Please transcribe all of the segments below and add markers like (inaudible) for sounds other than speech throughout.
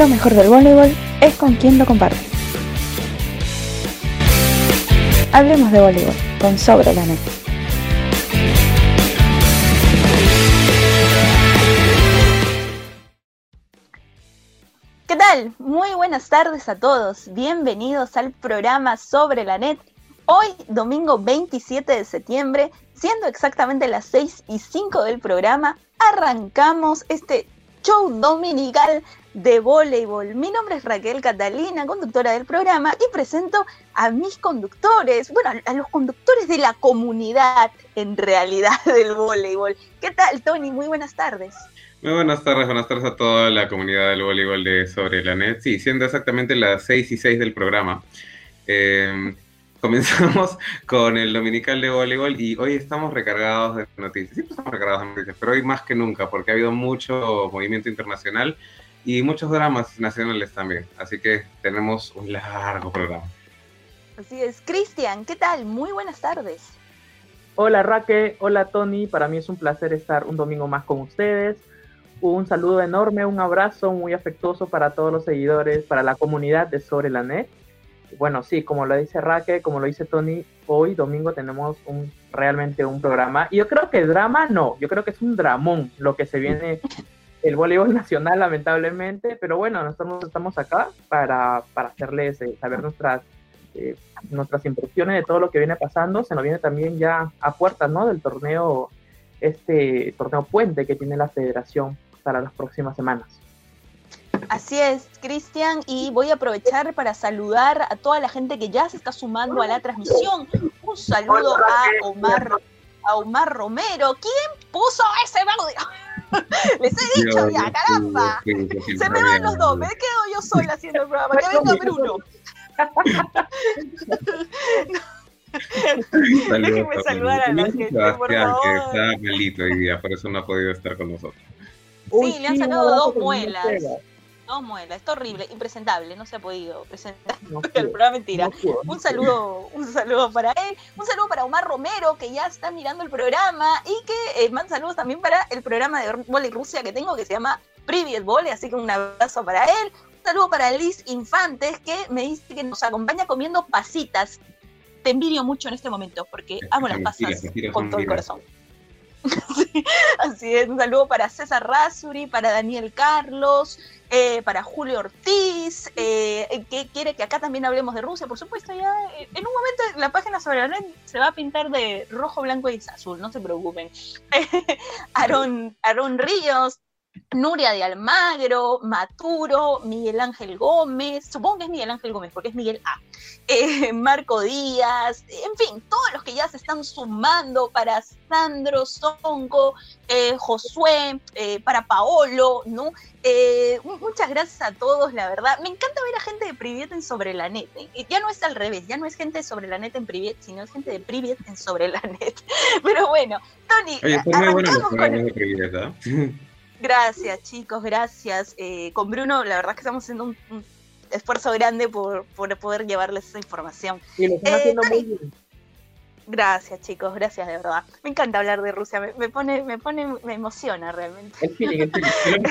Lo mejor del voleibol es con quien lo comparte. Hablemos de voleibol con Sobre la Net. ¿Qué tal? Muy buenas tardes a todos. Bienvenidos al programa Sobre la Net. Hoy, domingo 27 de septiembre, siendo exactamente las 6 y 5 del programa, arrancamos este show dominical de voleibol. Mi nombre es Raquel Catalina, conductora del programa, y presento a mis conductores, bueno, a los conductores de la comunidad, en realidad, (laughs) del voleibol. ¿Qué tal, Tony? Muy buenas tardes. Muy buenas tardes, buenas tardes a toda la comunidad del voleibol de Sobre la Net. Sí, siendo exactamente las 6 y 6 del programa. Eh, (laughs) comenzamos con el Dominical de Voleibol y hoy estamos recargados de noticias. Siempre estamos recargados de noticias, pero hoy más que nunca, porque ha habido mucho movimiento internacional y muchos dramas nacionales también. Así que tenemos un largo programa. Así es. Cristian, ¿qué tal? Muy buenas tardes. Hola Raque, hola Tony, para mí es un placer estar un domingo más con ustedes. Un saludo enorme, un abrazo muy afectuoso para todos los seguidores, para la comunidad de Sobre la Net. Bueno, sí, como lo dice Raque, como lo dice Tony, hoy domingo tenemos un realmente un programa. Y yo creo que drama no, yo creo que es un dramón lo que se viene el voleibol (laughs) nacional, lamentablemente, pero bueno, nosotros estamos acá para, para hacerles eh, saber nuestras, eh, nuestras impresiones de todo lo que viene pasando. Se nos viene también ya a puertas, ¿no? Del torneo, este torneo puente que tiene la federación para las próximas semanas. Así es, Cristian, y voy a aprovechar para saludar a toda la gente que ya se está sumando a la transmisión. Un saludo a Omar, a Omar Romero. ¿Quién puso ese audio? (laughs) Les he dicho ya, caramba. Se me van los dos, me quedo yo sola haciendo el programa. Que venga Bruno. (laughs) (laughs) Déjenme saludar a la gente, por favor. que está malito hoy día, por eso no ha podido estar con nosotros. Sí, le han sacado dos muelas. Dos muelas, está horrible, impresentable, no se ha podido presentar no (laughs) el programa mentira. No puedo, no un saludo, un saludo para él, un saludo para Omar Romero, que ya está mirando el programa, y que eh, manda saludos también para el programa de Vole Rusia que tengo, que se llama Privet Vole, así que un abrazo para él. Un saludo para Liz Infantes, que me dice que nos acompaña comiendo pasitas. Te envidio mucho en este momento, porque amo las pasas con todo el corazón. (laughs) Sí, así es, un saludo para César Rasuri, para Daniel Carlos, eh, para Julio Ortiz, eh, que quiere que acá también hablemos de Rusia, por supuesto, ya eh, en un momento la página sobre la red se va a pintar de rojo, blanco y azul, no se preocupen. (laughs) Aaron, Aaron Ríos, Nuria de Almagro, Maturo, Miguel Ángel Gómez, supongo que es Miguel Ángel Gómez porque es Miguel A, (laughs) eh, Marco Díaz, en fin, todos los que ya se están sumando para Sandro Songo, eh, Josué, eh, para Paolo, ¿no? muchas gracias a todos, la verdad. Me encanta ver a gente de Privet en Sobre la Net. Ya no es al revés, ya no es gente de Sobre la Net en Privet, sino es gente de Privet en Sobre la Net. (laughs) Pero bueno, Tony, Oye, arrancamos con el... Privet. (laughs) Gracias, chicos, gracias. Eh, con Bruno, la verdad es que estamos haciendo un, un esfuerzo grande por, por, poder llevarles esa información. Y lo están eh, haciendo muy bien. Gracias, chicos, gracias de verdad. Me encanta hablar de Rusia, me, me pone, me pone, me emociona realmente. El feeling, el feeling.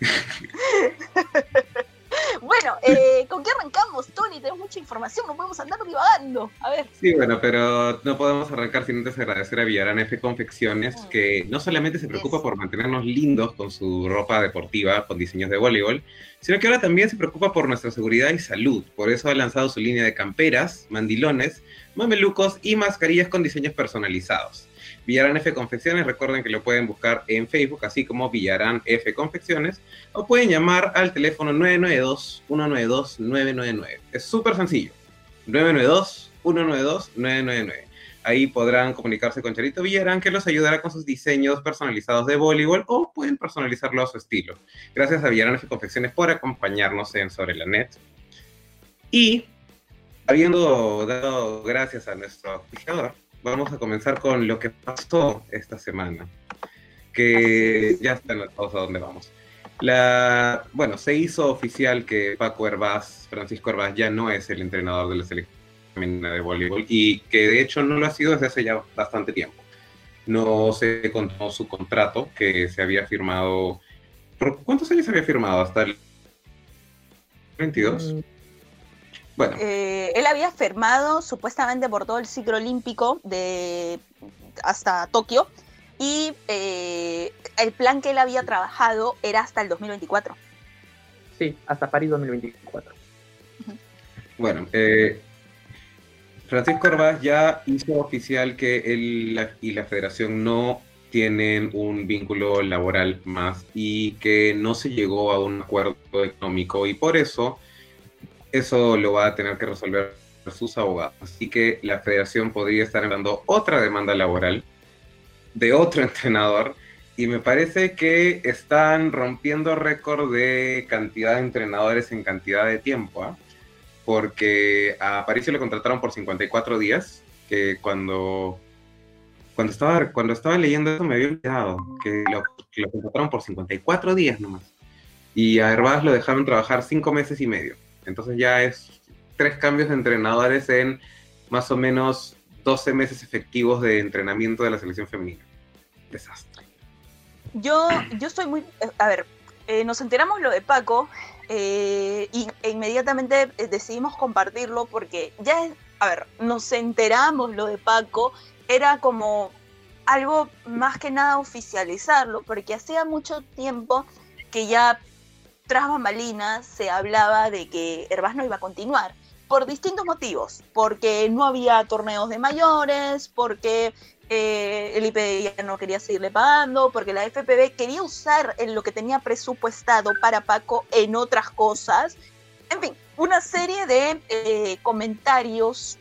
(laughs) (laughs) Bueno, eh, ¿con qué arrancamos, Tony? Tenemos mucha información, no podemos andar divagando. A ver. Sí, bueno, pero no podemos arrancar sin antes agradecer a Villarán F Confecciones, mm. que no solamente se preocupa yes. por mantenernos lindos con su ropa deportiva, con diseños de voleibol, sino que ahora también se preocupa por nuestra seguridad y salud. Por eso ha lanzado su línea de camperas, mandilones, mamelucos y mascarillas con diseños personalizados. Villarán F Confecciones, recuerden que lo pueden buscar en Facebook, así como Villarán F Confecciones, o pueden llamar al teléfono 992-192-999. Es súper sencillo. 992-192-999. Ahí podrán comunicarse con Charito Villarán, que los ayudará con sus diseños personalizados de voleibol o pueden personalizarlo a su estilo. Gracias a Villarán F Confecciones por acompañarnos en Sobre la Net. Y habiendo dado gracias a nuestro auspiciador, vamos a comenzar con lo que pasó esta semana, que ya está notados a dónde vamos. La, bueno, se hizo oficial que Paco Herbaz, Francisco Herbaz, ya no es el entrenador de la selección de voleibol y que de hecho no lo ha sido desde hace ya bastante tiempo. No se contó su contrato que se había firmado ¿Por cuántos años había firmado? ¿Hasta el 22? Bueno. Eh, él había firmado supuestamente por todo el ciclo olímpico de hasta Tokio y eh, el plan que él había trabajado era hasta el 2024. Sí, hasta París 2024. Bueno, eh, Francisco Orbaz ya hizo oficial que él y la federación no tienen un vínculo laboral más y que no se llegó a un acuerdo económico y por eso eso lo va a tener que resolver sus abogados. Así que la federación podría estar dando otra demanda laboral de otro (laughs) entrenador y me parece que están rompiendo récord de cantidad de entrenadores en cantidad de tiempo, ¿ah? porque a París le contrataron por 54 días, que cuando cuando estaba, cuando estaba leyendo eso me había olvidado que lo, lo contrataron por 54 días nomás. Y a Herbaz lo dejaron trabajar 5 meses y medio. Entonces ya es tres cambios de entrenadores en más o menos 12 meses efectivos de entrenamiento de la selección femenina. Desastre. Yo, yo estoy muy... A ver, eh, nos enteramos lo de Paco e inmediatamente eh, decidimos compartirlo porque ya, a ver, nos enteramos lo de Paco era como algo más que nada oficializarlo, porque hacía mucho tiempo que ya tras bambalinas se hablaba de que Herbás no iba a continuar, por distintos motivos, porque no había torneos de mayores, porque eh, el IPD ya no quería seguirle pagando, porque la FPB quería usar en lo que tenía presupuestado para Paco en otras cosas. En fin, una serie de eh, comentarios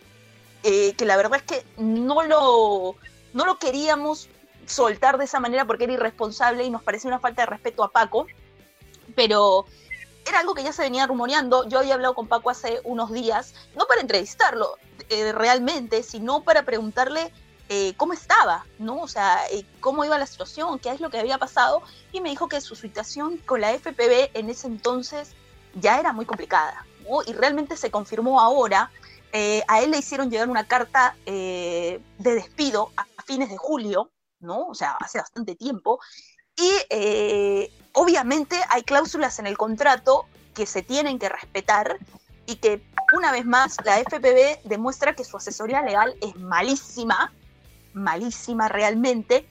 eh, que la verdad es que no lo, no lo queríamos soltar de esa manera porque era irresponsable y nos parecía una falta de respeto a Paco, pero era algo que ya se venía rumoreando. Yo había hablado con Paco hace unos días, no para entrevistarlo eh, realmente, sino para preguntarle eh, cómo estaba, ¿no? O sea, cómo iba la situación, qué es lo que había pasado, y me dijo que su situación con la FPB en ese entonces ya era muy complicada, Y realmente se confirmó ahora eh, a él le hicieron llegar una carta eh, de despido a fines de julio, ¿no? O sea, hace bastante tiempo. Y eh, obviamente hay cláusulas en el contrato que se tienen que respetar y que una vez más la FPB demuestra que su asesoría legal es malísima, malísima realmente,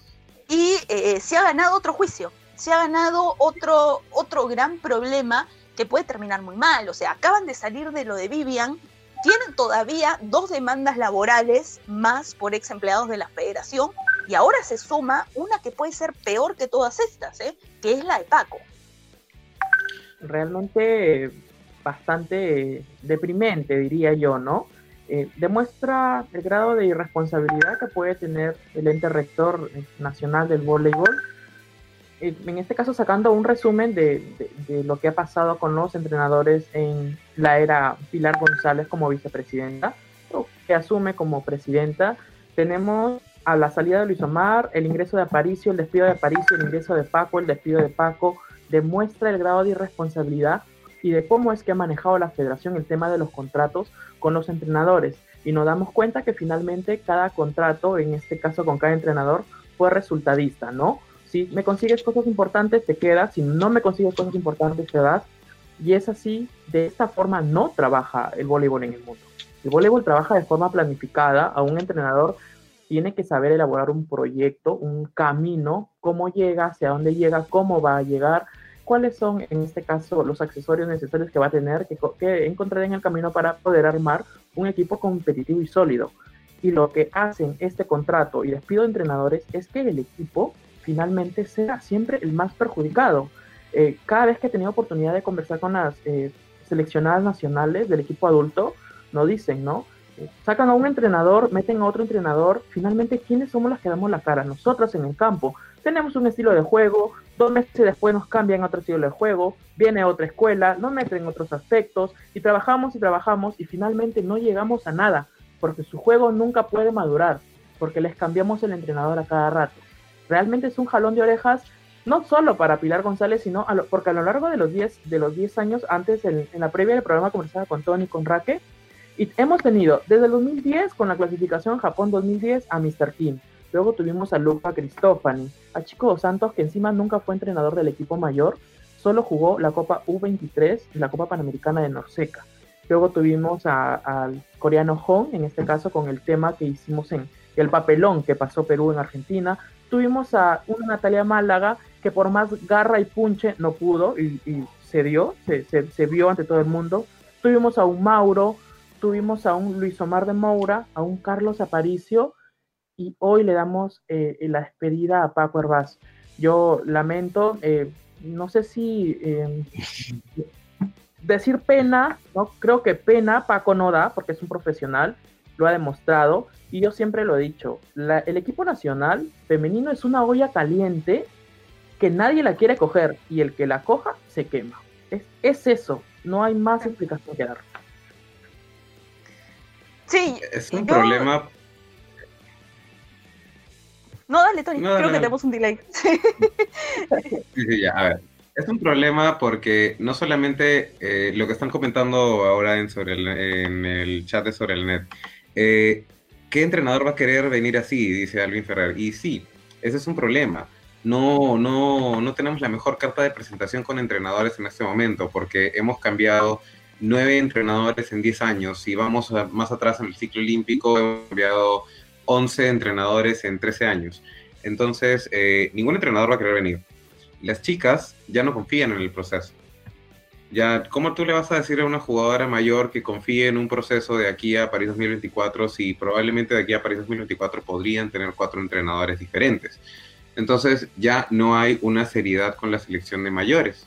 y se ha ganado otro juicio, se ha ganado otro, otro gran problema que puede terminar muy mal. O sea, acaban de salir de lo de Vivian, tienen todavía dos demandas laborales más por ex empleados de la federación y ahora se suma una que puede ser peor que todas estas, ¿eh? que es la de Paco. Realmente bastante deprimente, diría yo, ¿no? Eh, demuestra el grado de irresponsabilidad que puede tener el ente rector nacional del voleibol en este caso sacando un resumen de, lo que ha pasado con los entrenadores en la era Pilar González como vicepresidenta, o que asume como presidenta, tenemos a la salida de Luis Omar, el ingreso de Aparicio, el despido de Aparicio, el ingreso de Paco, el despido de Paco, demuestra el grado de irresponsabilidad y de cómo es que ha manejado la federación el tema de los contratos con los entrenadores. Y nos damos cuenta que finalmente cada contrato, en este caso con cada entrenador, fue resultadista, ¿no? Si me consigues cosas importantes, te quedas. Si no me consigues cosas importantes, te das. Y es así, de esta forma no trabaja el voleibol en el mundo. El voleibol trabaja de forma planificada. A un entrenador tiene que saber elaborar un proyecto, un camino, cómo llega, hacia dónde llega, cómo va a llegar, cuáles son, en este caso, los accesorios necesarios que va a tener que, que encontrar en el camino para poder armar un equipo competitivo y sólido. Y lo que hacen este contrato y despido de entrenadores es que el equipo finalmente sea siempre el más perjudicado. Eh, cada vez que he tenido oportunidad de conversar con las eh, seleccionadas nacionales del equipo adulto, nos dicen, ¿no? Sacan a un entrenador, meten a otro entrenador, finalmente, ¿quiénes somos los que damos la cara? Nosotros en el campo. Tenemos un estilo de juego, dos meses después nos cambian a otro estilo de juego, viene otra escuela, nos meten otros aspectos, y trabajamos y trabajamos, y finalmente no llegamos a nada, porque su juego nunca puede madurar, porque les cambiamos el entrenador a cada rato realmente es un jalón de orejas, no solo para Pilar González, sino porque a lo largo de los 10 de los 10 años, antes en, la previa del programa conversaba con Tony, con Raque, y hemos tenido desde el 2010 con la clasificación Japón 2010 a Mr. Kim. Luego tuvimos a Luca Cristofani, a Chico Dos Santos, que encima nunca fue entrenador del equipo mayor, solo jugó la Copa U23 y la Copa Panamericana de Norseca. Luego tuvimos al coreano Hong, en este caso con el tema que hicimos en el papelón que pasó Perú en Argentina. Tuvimos a una Natalia Málaga que por más garra y punche no pudo y, se dio, se, vio ante todo el mundo. Tuvimos a un Mauro, tuvimos a un Luis Omar de Moura, a un Carlos Aparicio y hoy le damos eh, la despedida a Paco Herbaz. Yo lamento, eh, no sé si eh, (laughs) decir pena, ¿no? Creo que pena Paco no da porque es un profesional, lo ha demostrado y yo siempre lo he dicho, el equipo nacional femenino es una olla caliente que nadie la quiere coger y el que la coja se quema. Es eso, no hay más explicación que dar. Sí, es un problema. No, dale, Tony, creo que tenemos un delay. (laughs) sí, sí, ya, a ver. Es un problema porque no solamente eh, lo que están comentando ahora en, sobre el, en el chat de sobre el net, eh, ¿qué entrenador va a querer venir así? Dice Alvin Ferrer. Y sí, ese es un problema. No, no, no tenemos la mejor carta de presentación con entrenadores en este momento porque hemos cambiado nueve entrenadores en diez años. Si vamos más atrás en el ciclo olímpico, hemos cambiado once entrenadores en trece años. Entonces, eh, ningún entrenador va a querer venir las chicas ya no confían en el proceso. Ya, ¿cómo tú le vas a decir a una jugadora mayor que confíe en un proceso de aquí a París 2024 si probablemente de aquí a París 2024 podrían tener cuatro entrenadores diferentes? Entonces ya no hay una seriedad con la selección de mayores.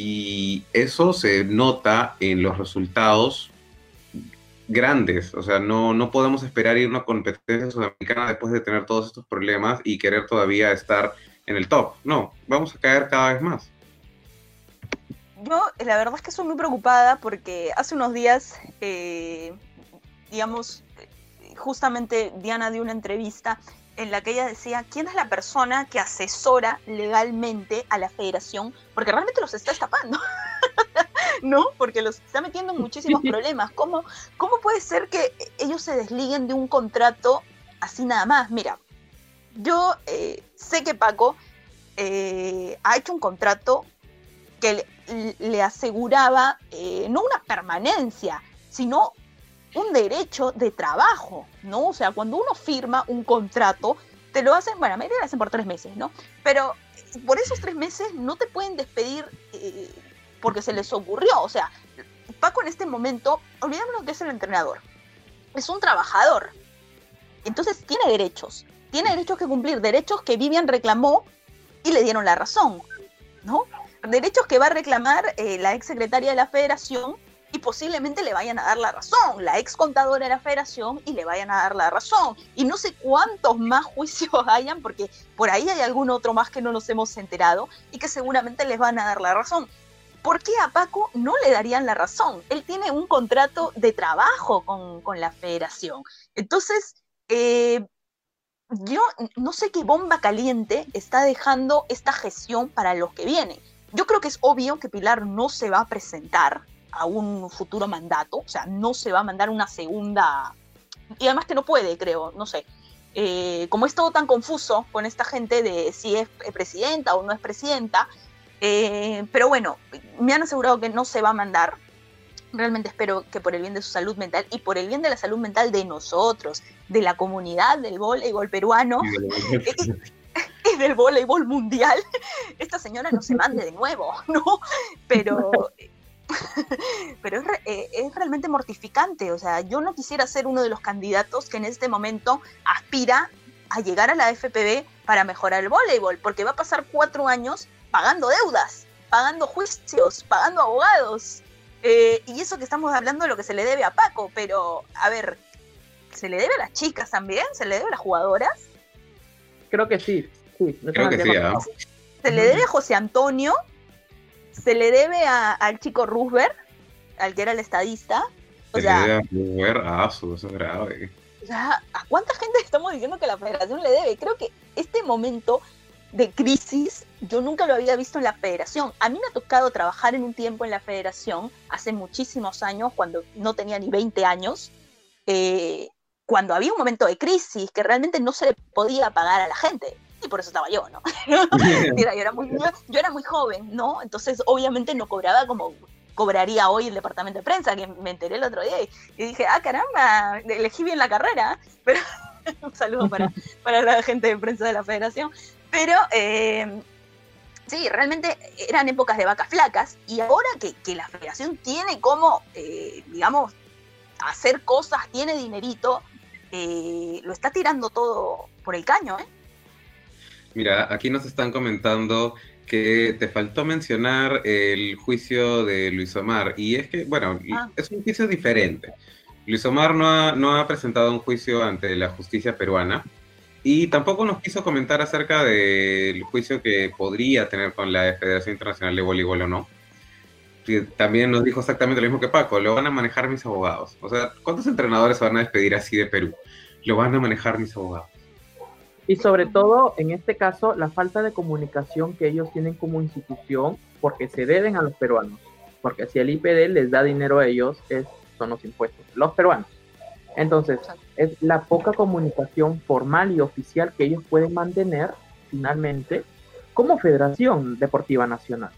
Y eso se nota en los resultados grandes. O sea, no, no podemos esperar ir a una competencia sudamericana después de tener todos estos problemas y querer todavía estar en el top. No, vamos a caer cada vez más. Yo la verdad es que estoy muy preocupada porque hace unos días, eh, digamos, justamente Diana dio una entrevista en la que ella decía quién es la persona que asesora legalmente a la federación, porque realmente los está estapando, (laughs) ¿no? Porque los está metiendo en muchísimos (laughs) problemas. ¿Cómo, ¿Cómo puede ser que ellos se desliguen de un contrato así nada más? Mira, yo eh, sé que Paco eh, ha hecho un contrato que le, aseguraba eh, no una permanencia, sino un derecho de trabajo, ¿no? O sea, cuando uno firma un contrato, te lo hacen, bueno, a mí lo hacen por tres meses, ¿no? Pero por esos tres meses no te pueden despedir porque se les ocurrió. O sea, Paco en este momento, olvidémonos que es el entrenador, es un trabajador. Entonces tiene derechos tiene derechos que cumplir, derechos que Vivian reclamó y le dieron la razón, ¿no? Derechos que va a reclamar eh, la ex secretaria de la federación y posiblemente le vayan a dar la razón, la ex contadora de la federación y le vayan a dar la razón. Y no sé cuántos más juicios (laughs) hayan, porque por ahí hay algún otro más que no nos hemos enterado y que seguramente les van a dar la razón. ¿Por qué a Paco no le darían la razón? Él tiene un contrato de trabajo con, con la federación. Entonces, eh, yo no sé qué bomba caliente está dejando esta gestión para los que vienen. Yo creo que es obvio que Pilar no se va a presentar a un futuro mandato, o sea, no se va a mandar una segunda, y además que no puede, creo, no sé. Eh, como es todo tan confuso con esta gente de si es presidenta o no es presidenta, eh, pero bueno, me han asegurado que no se va a mandar, Realmente espero que por el bien de su salud mental y por el bien de la salud mental de nosotros, de la comunidad del voleibol peruano y, (laughs) del voleibol mundial, (laughs) esta señora no se mande de nuevo, ¿no? Pero, (laughs) pero eh, es, realmente mortificante. O sea, yo no quisiera ser uno de los candidatos que en este momento aspira a llegar a la FPB para mejorar el voleibol, porque va a pasar cuatro años pagando deudas, pagando juicios, pagando abogados. Eh, y eso que estamos hablando de lo que se le debe a Paco, pero a ver, ¿se le debe a las chicas también? ¿Se le debe a las jugadoras? Creo que sí, sí. Creo que sí, ¿ah? Se le debe a José Antonio, se le debe al chico Roosevelt, al que era el estadista. O se le debe a Roosevelt, ah, eso es grave. O sea, ¿a cuánta gente estamos diciendo que la federación le debe? Creo que este momento de crisis yo nunca lo había visto en la federación. A mí me ha tocado trabajar en un tiempo en la federación, hace muchísimos años, cuando no tenía ni 20 años, eh, cuando había un momento de crisis que realmente no se le podía pagar a la gente. Y por eso estaba yo, ¿no? (laughs) (laughs) yo, era muy, yo, era muy joven, ¿no? Entonces, obviamente no cobraba como cobraría hoy el departamento de prensa, que me enteré el otro día y, dije, ah, caramba, elegí bien la carrera, (laughs) pero un saludo para, para la gente de prensa de la federación. Pero eh, sí, realmente eran épocas de vacas flacas y ahora que, que la federación tiene como, eh, digamos, hacer cosas, tiene dinerito, eh, lo está tirando todo por el caño, ¿eh? Mira, aquí nos están comentando que te faltó mencionar el juicio de Luis Omar. Y es que, bueno, ah. es un juicio diferente. Luis Omar no ha, no ha presentado un juicio ante la justicia peruana y tampoco nos quiso comentar acerca del juicio que podría tener con la Federación Internacional de Voleibol o no. también nos dijo exactamente lo mismo que Paco, lo van a manejar mis abogados. O sea, ¿cuántos entrenadores se van a despedir así de Perú? Lo van a manejar mis abogados. Y sobre todo, en este caso, la falta de comunicación que ellos tienen como institución, porque se deben a los peruanos. Porque si el IPD les da dinero a ellos, es, son los impuestos, los peruanos. Entonces, es la poca comunicación formal y oficial que ellos pueden mantener finalmente como Federación Deportiva Nacional.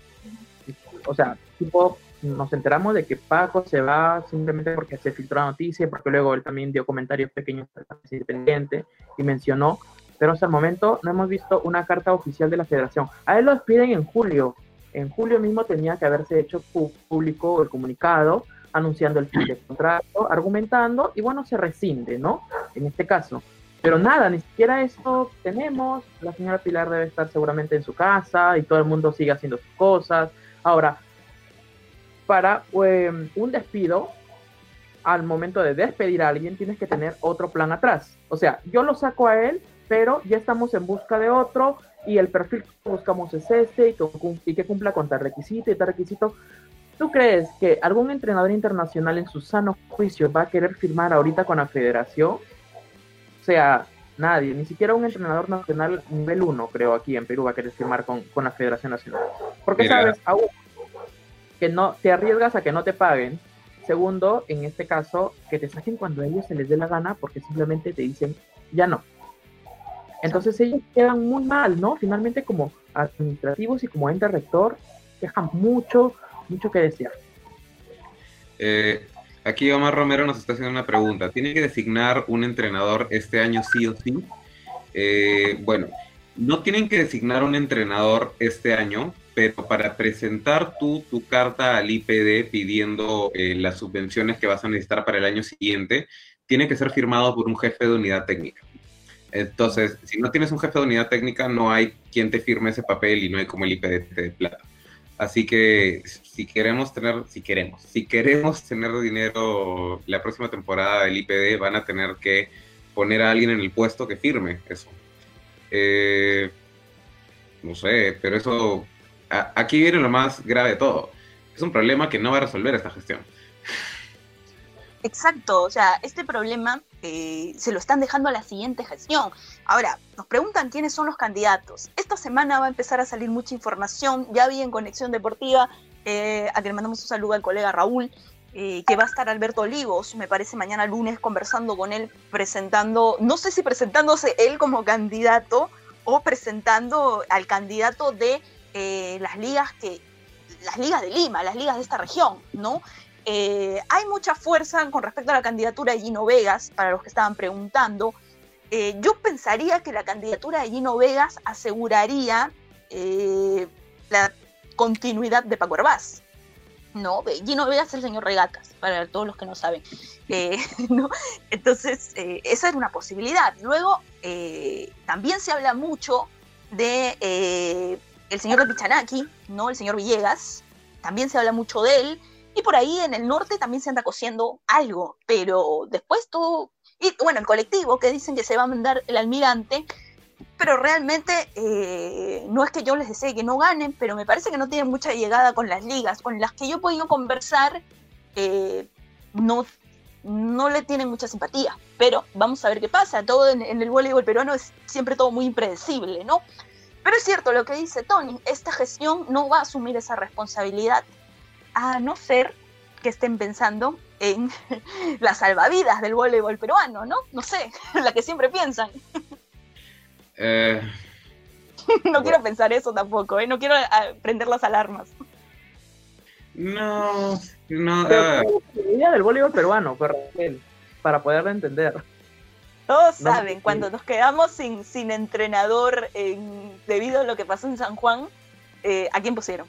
O sea, tipo, nos enteramos de que Paco se va simplemente porque se filtró la noticia, porque luego él también dio comentarios pequeños independiente y mencionó pero hasta el momento no hemos visto una carta oficial de la federación. A él lo despiden en julio. En julio mismo tenía que haberse hecho público el comunicado anunciando el fin del contrato, argumentando y bueno, se rescinde, ¿no? En este caso. Pero nada, ni siquiera esto tenemos. La señora Pilar debe estar seguramente en su casa y todo el mundo sigue haciendo sus cosas. Ahora, para em, un despido, al momento de despedir a alguien, tienes que tener otro plan atrás. O sea, yo lo saco a él pero ya estamos en busca de otro y el perfil que buscamos es este y que, cumpla con tal requisito y tal requisito. ¿Tú crees que algún entrenador internacional en su sano juicio va a querer firmar ahorita con la federación? O sea, nadie, ni siquiera un entrenador nacional nivel 1, creo, aquí en Perú va a querer firmar con, la Federación Nacional. Porque sabes, aún que no te arriesgas a que no te paguen. Segundo, en este caso, que te saquen cuando a ellos se les dé la gana porque simplemente te dicen, ya no, entonces ellos quedan muy mal, ¿no? Finalmente como administrativos y como ente rector dejan mucho, mucho que desear. Eh, aquí Omar Romero nos está haciendo una pregunta. ¿Tiene que designar un entrenador este año sí o sí? Eh, bueno, no tienen que designar un entrenador este año, pero para presentar tú tu carta al IPD pidiendo eh, las subvenciones que vas a necesitar para el año siguiente, tiene que ser firmado por un jefe de unidad técnica. Entonces, si no tienes un jefe de unidad técnica, no hay quien te firme ese papel y no hay como el IPD de plata. Así que si queremos tener, si queremos, si queremos tener dinero la próxima temporada del IPD, van a tener que poner a alguien en el puesto que firme eso. Eh, no sé, pero eso, aquí viene lo más grave de todo. Es un problema que no va a resolver esta gestión. Exacto, o sea, este problema eh, se lo están dejando a la siguiente gestión. Ahora, nos preguntan quiénes son los candidatos. Esta semana va a empezar a salir mucha información, ya vi en Conexión Deportiva, eh, a quien le mandamos un saludo al colega Raúl, eh, que va a estar Alberto Olivos, me parece mañana lunes, conversando con él, presentando, no sé si presentándose él como candidato o presentando al candidato de las ligas que las ligas de Lima, las ligas de esta región, ¿no? Eh, hay mucha fuerza con respecto a la candidatura de Gino Vegas, para los que estaban preguntando. Eh, yo pensaría que la candidatura de Gino Vegas aseguraría eh, la continuidad de Paco Herbaz. ¿no? Gino Vegas es el señor Regatas, para todos los que no saben. (laughs) Entonces, esa es una posibilidad. Luego, también se habla mucho de el señor Pichanaki, ¿no? El señor Villegas. También se habla mucho de él. Y por ahí en el norte también se anda cosiendo algo, pero después todo, y bueno, el colectivo que dicen que se va a mandar el almirante, pero realmente eh, no es que yo les desee que no ganen, pero me parece que no tienen mucha llegada con las ligas, con las que yo he podido conversar, eh, no, no le tienen mucha simpatía, pero vamos a ver qué pasa, todo en, en el voleibol peruano es siempre todo muy impredecible, ¿no? Pero es cierto lo que dice Tony, esta gestión no va a asumir esa responsabilidad a no ser que estén pensando en (laughs) las salvavidas del voleibol peruano, ¿no? No sé, (laughs) la que siempre piensan. Eh, (laughs) no quiero pensar eso tampoco, ¿eh? no quiero ah, prender las alarmas. No, no. la idea del voleibol peruano, para poderlo entender. Todos saben, cuando nos quedamos sin, sin entrenador debido a lo que pasó en San Juan, eh, ¿a quién pusieron?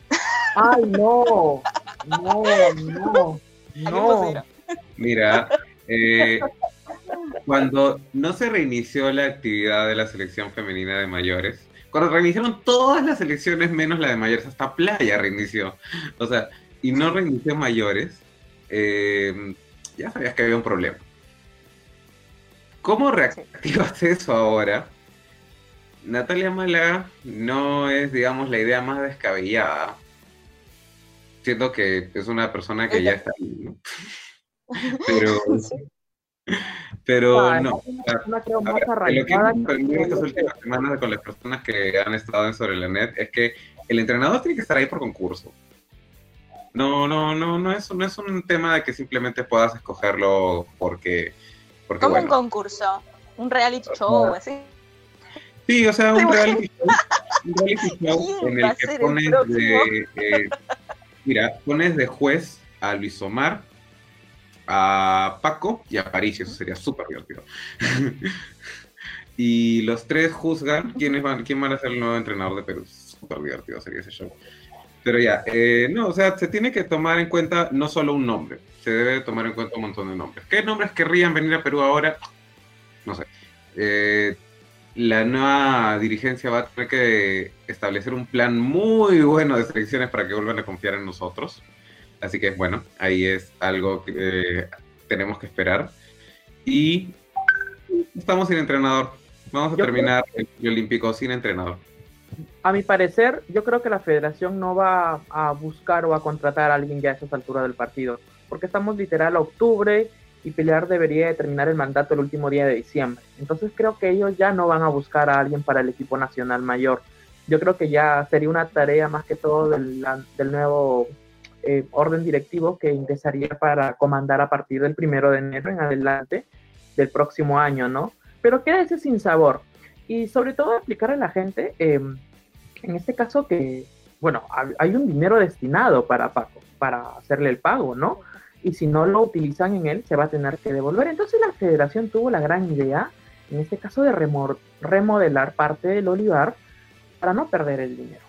Ay, no, (laughs) no, no. no. Mira, eh, cuando no se reinició la actividad de la selección femenina de mayores, cuando reiniciaron todas las selecciones menos la de mayores, hasta Playa reinició. O sea, y no reinició mayores, eh, ya sabías que había un problema. ¿Cómo reactivas eso ahora? Natalia Mala no es, digamos, la idea más descabellada. Siento que es una persona que ya está ¿no? (laughs) Pero, pero no. lo que he estas últimas semanas con las personas que han estado en Sobre la Net es que el entrenador tiene que estar ahí por concurso. No, no, no, no es, no es un tema de que simplemente puedas escogerlo porque como un concurso, un reality show, así. Sí, o sea, un reality show, un reality (laughs) show en el que pones de, eh, mira, pones de juez a Luis Omar, a Paco y a París, eso sería súper divertido. (laughs) y los tres juzgan quiénes van, quién van a ser el nuevo entrenador de Perú. Súper divertido sería ese show. Pero ya, eh, no, o sea, se tiene que tomar en cuenta no solo un nombre, se debe tomar en cuenta un montón de nombres. ¿Qué nombres querrían venir a Perú ahora? No sé. Eh, la nueva dirigencia va a tener que establecer un plan muy bueno de selecciones para que vuelvan a confiar en nosotros. Así que, bueno, ahí es algo que eh, tenemos que esperar. Y estamos sin entrenador. Vamos a terminar el Olímpico sin entrenador a mi parecer, yo creo que la federación no va a buscar o a contratar a alguien ya a esas alturas del partido, porque estamos literal a octubre y pelear debería terminar el mandato el último día de diciembre. Entonces creo que ellos ya no van a buscar a alguien para el equipo nacional mayor. Yo creo que ya sería una tarea más que todo del, nuevo eh, orden directivo que ingresaría para comandar a partir del primero de enero en adelante del próximo año, ¿no? Pero queda ese sin sabor y sobre todo explicar a la gente, em, en este caso que, bueno, hay un dinero destinado para Paco, para hacerle el pago, ¿no? Y si no lo utilizan en él, se va a tener que devolver. Entonces la federación tuvo la gran idea, en este caso, de remodelar parte del olivar para no perder el dinero,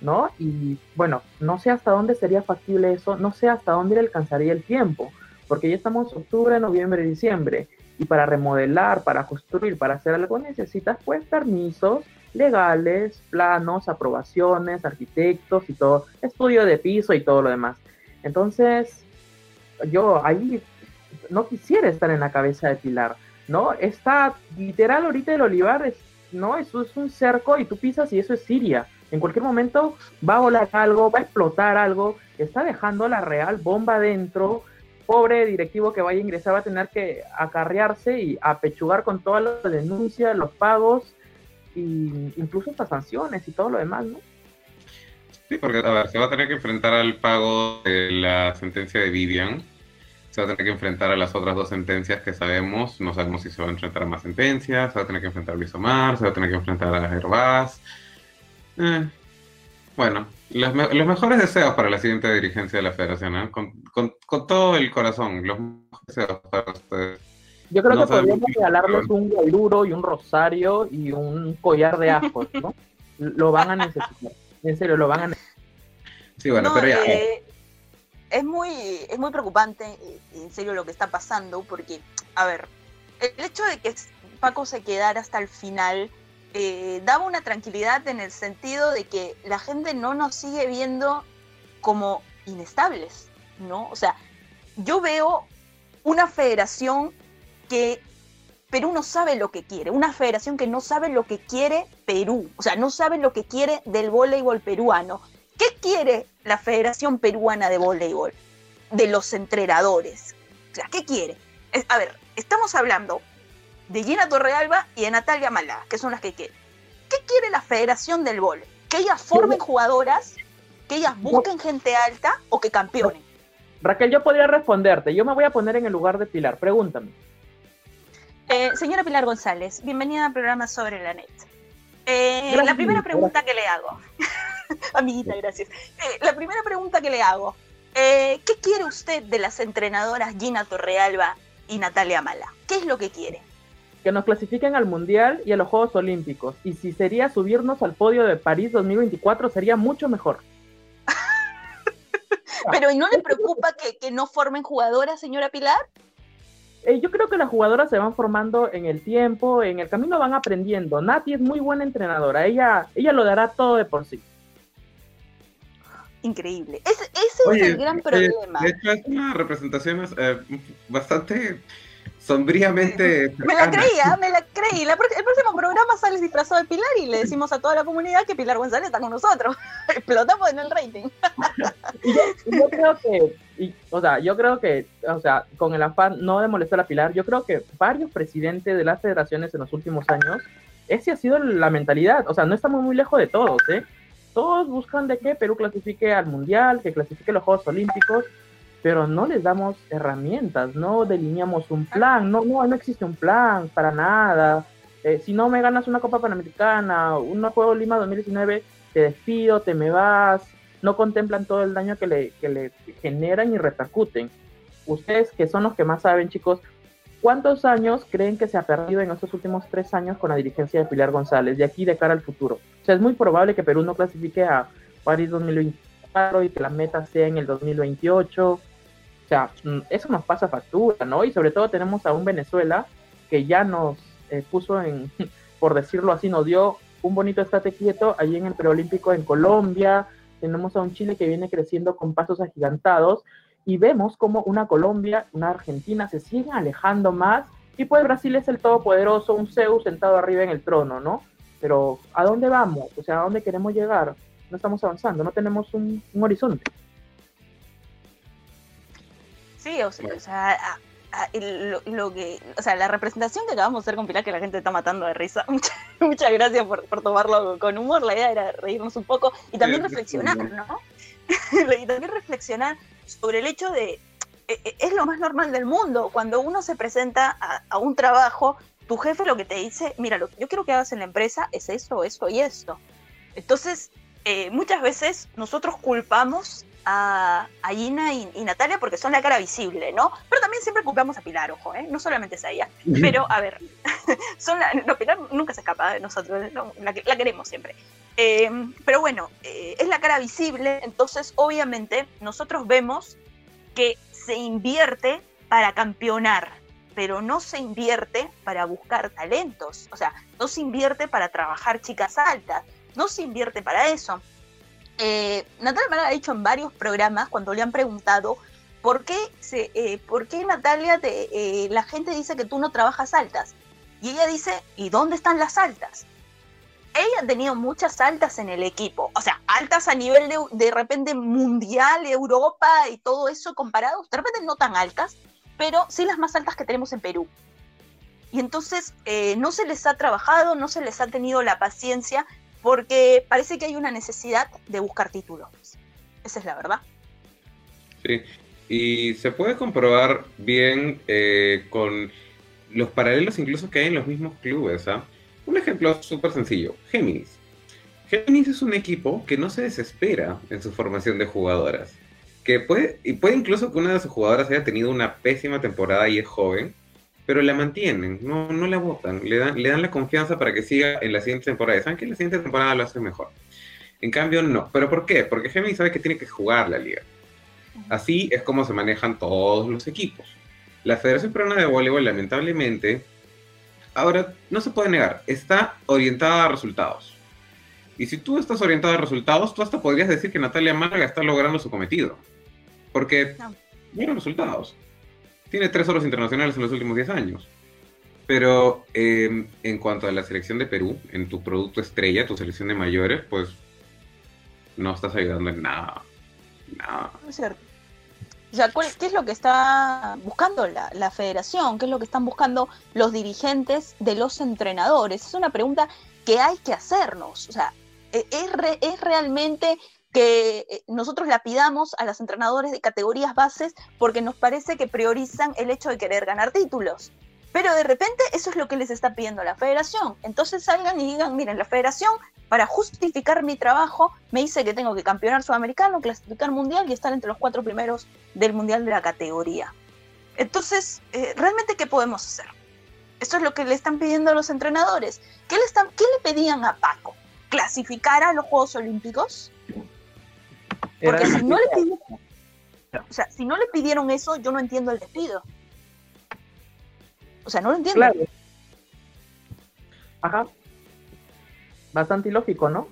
¿no? Y bueno, no sé hasta dónde sería factible eso, no sé hasta dónde le alcanzaría el tiempo, porque ya estamos octubre, noviembre, diciembre y para remodelar, para construir, para hacer algo necesitas pues permisos legales, planos, aprobaciones, arquitectos y todo, estudio de piso y todo lo demás. Entonces, yo ahí no quisiera estar en la cabeza de Pilar, ¿no? Está literal ahorita el olivar, es, ¿no? Eso es un cerco y tú pisas y eso es Siria. En cualquier momento va a volar algo, va a explotar algo, está dejando la real bomba dentro, pobre directivo que vaya a ingresar va a tener que acarrearse y apechugar con todas las denuncias, los pagos y incluso estas sanciones y todo lo demás, ¿no? Sí, porque a ver, se va a tener que enfrentar al pago de la sentencia de Vivian, se va a tener que enfrentar a las otras dos sentencias que sabemos, no sabemos si se va a enfrentar a más sentencias, se va a tener que enfrentar a Luis Omar, se va a tener que enfrentar a Herbaz. Eh, bueno, los, mejores deseos para la siguiente dirigencia de la federación, ¿eh? con, todo el corazón, los mejores deseos para ustedes. Yo creo que podríamos regalarles un guairuro y un rosario y un collar de ajos, ¿no? (laughs) lo van a necesitar. En serio, lo van a. Sí, bueno, pero ya. Eh, es muy, es muy preocupante, eh, en serio, lo que está pasando, porque, a ver, el hecho de que Paco se quedara hasta el final eh, daba una tranquilidad en el sentido de que la gente no nos sigue viendo como inestables, ¿no? O sea, yo veo una federación que Perú no sabe lo que quiere, una federación que no sabe lo que quiere Perú, o sea, no sabe lo que quiere del voleibol peruano. ¿Qué quiere la Federación Peruana de Voleibol? De los entrenadores. O sea, ¿qué quiere? a ver, estamos hablando de Gina Torrealba y de Natalia Malá, que son las que quieren. ¿Qué quiere la Federación del Vole? ¿Que ellas formen jugadoras, que ellas busquen gente alta o que campeonen? Raquel, yo podría responderte. Yo me voy a poner en el lugar de Pilar. Pregúntame. Eh, señora Pilar González, bienvenida al programa Sobre la Net. Eh, la primera pregunta que le hago, (laughs) amiguita, gracias. Eh, la primera pregunta que le hago, ¿qué quiere usted de las entrenadoras Gina Torrealba y Natalia Mala? ¿Qué es lo que quiere? Que nos clasifiquen al Mundial y a los Juegos Olímpicos. Y si sería subirnos al podio de París 2024, sería mucho mejor. (laughs) Pero ¿y no le preocupa que, que no formen jugadoras, señora Pilar? Eh, yo creo que las jugadoras se van formando en el tiempo, en el camino van aprendiendo. Nati es muy buena entrenadora, ella, ella lo dará todo de por sí. Increíble. ese es el gran problema. De hecho, es una representación eh, bastante sombríamente. (laughs) Me la creía, me la creí. el próximo programa sale disfrazado de Pilar y le decimos a toda la comunidad que Pilar González está con nosotros. (laughs) Explotamos en el rating. (laughs) yo, creo que, o sea, yo creo que, o sea, con el afán no de molestar a Pilar, yo creo que varios presidentes de las federaciones en los últimos años, esa ha sido la mentalidad. O sea, no estamos muy lejos de todos, ¿eh? Todos buscan de que Perú clasifique al Mundial, que clasifique los Juegos Olímpicos pero no les damos herramientas, no delineamos un plan, no, no, no existe un plan para nada. Eh, si no me ganas una Copa Panamericana, un Juego Lima 2019, te despido, te me vas, no contemplan todo el daño que le, que le generan y repercuten. Ustedes que son los que más saben, chicos, ¿cuántos años creen que se ha perdido en estos últimos tres años con la dirigencia de Pilar González, de aquí de cara al futuro? O sea, es muy probable que Perú no clasifique a París 2024 y que la meta sea en el 2028 o sea, mm, eso nos pasa factura, ¿no? Y sobre todo tenemos a un Venezuela que ya nos eh, puso en, (laughs) por decirlo así, nos dio un bonito estate quieto allí en el preolímpico en Colombia. Tenemos a un Chile que viene creciendo con pasos agigantados y vemos como una Colombia, una Argentina se siguen alejando más y pues Brasil es el todopoderoso, un Zeus sentado arriba en el trono, ¿no? Pero ¿a dónde vamos? O sea, ¿a dónde queremos llegar? No estamos avanzando, no tenemos un horizonte. Sí, o sea, lo, que, o sea, la representación que acabamos de hacer con Pilar, que la gente está matando de risa. (laughs) Muchas, gracias por, tomarlo con humor. La idea era reírnos un poco y también reflexionar, ¿no? (laughs) y también reflexionar sobre el hecho de, e, e, es lo más normal del mundo. Cuando uno se presenta a, un trabajo, tu jefe lo que te dice, mira, lo que yo quiero que hagas en la empresa es esto, esto y esto. Entonces, eh, muchas veces nosotros culpamos a, Gina y, Natalia porque son la cara visible, ¿no? Pero también siempre ocupamos a Pilar, ojo, ¿eh? No solamente es a ella. Pero, a ver, (laughs) son no, Pilar nunca se escapa de nosotros, la, queremos siempre. Eh, pero bueno, eh, es la cara visible, entonces obviamente nosotros vemos que se invierte para campeonar, pero no se invierte para buscar talentos, o sea, no se invierte para trabajar chicas altas, no se invierte para eso. Eh, Natalia me ha dicho en varios programas cuando le han preguntado por qué, se, eh, por qué Natalia, eh, la gente dice que tú no trabajas altas. Y ella dice, ¿y dónde están las altas? Ella ha tenido muchas altas en el equipo, o sea, altas a nivel de, de repente mundial, Europa y todo eso comparados, de repente no tan altas, pero sí las más altas que tenemos en Perú. Y entonces no se les ha trabajado, no se les ha tenido la paciencia porque parece que hay una necesidad de buscar títulos. Esa es la verdad. Sí, y se puede comprobar bien eh, con los paralelos incluso que hay en los mismos clubes. ¿ah? Un ejemplo súper sencillo, Géminis. Géminis es un equipo que no se desespera en su formación de jugadoras. Que puede, y puede incluso que una de sus jugadoras haya tenido una pésima temporada y es joven, pero la mantienen, no, no la votan, le dan, le dan la confianza para que siga en la siguiente temporada. Saben que la siguiente temporada lo hace mejor. En cambio, no. ¿Pero por qué? Porque Géminis sabe que tiene que jugar la liga. Así es como se manejan todos los equipos. La Federación Peruana de Voleibol, lamentablemente, ahora no se puede negar, está orientada a resultados. Y si tú estás orientada a resultados, tú hasta podrías decir que Natalia Málaga está logrando su cometido. Porque no. resultados tiene tres oros internacionales en los últimos 10 años. Pero em, en cuanto a la selección de Perú, en tu producto estrella, tu selección de mayores, pues no estás ayudando en nada. Nada. Es cierto. O sea, ¿qué es lo que está buscando la, federación? ¿Qué es lo que están buscando los dirigentes de los entrenadores? Es una pregunta que hay que hacernos. O sea, e, ¿es, es realmente que eh, nosotros la pidamos a los entrenadores de categorías bases porque nos parece que priorizan el hecho de querer ganar títulos. Pero de repente eso es lo que les está pidiendo la federación. Entonces salgan y digan, miren, la federación para justificar mi trabajo me dice que tengo que campeonar sudamericano, clasificar mundial y estar entre los cuatro primeros del mundial de la categoría. Entonces, eh, ¿realmente qué podemos hacer? Esto es lo que le están pidiendo a los entrenadores. ¿Qué le, están, qué le pedían a Paco? ¿Clasificar a los Juegos Olímpicos? Porque si no, le pidieron, o sea, si no le pidieron eso, yo no entiendo el despido. O sea, no lo entiendo. Claro. Ajá. Bastante ilógico, ¿no?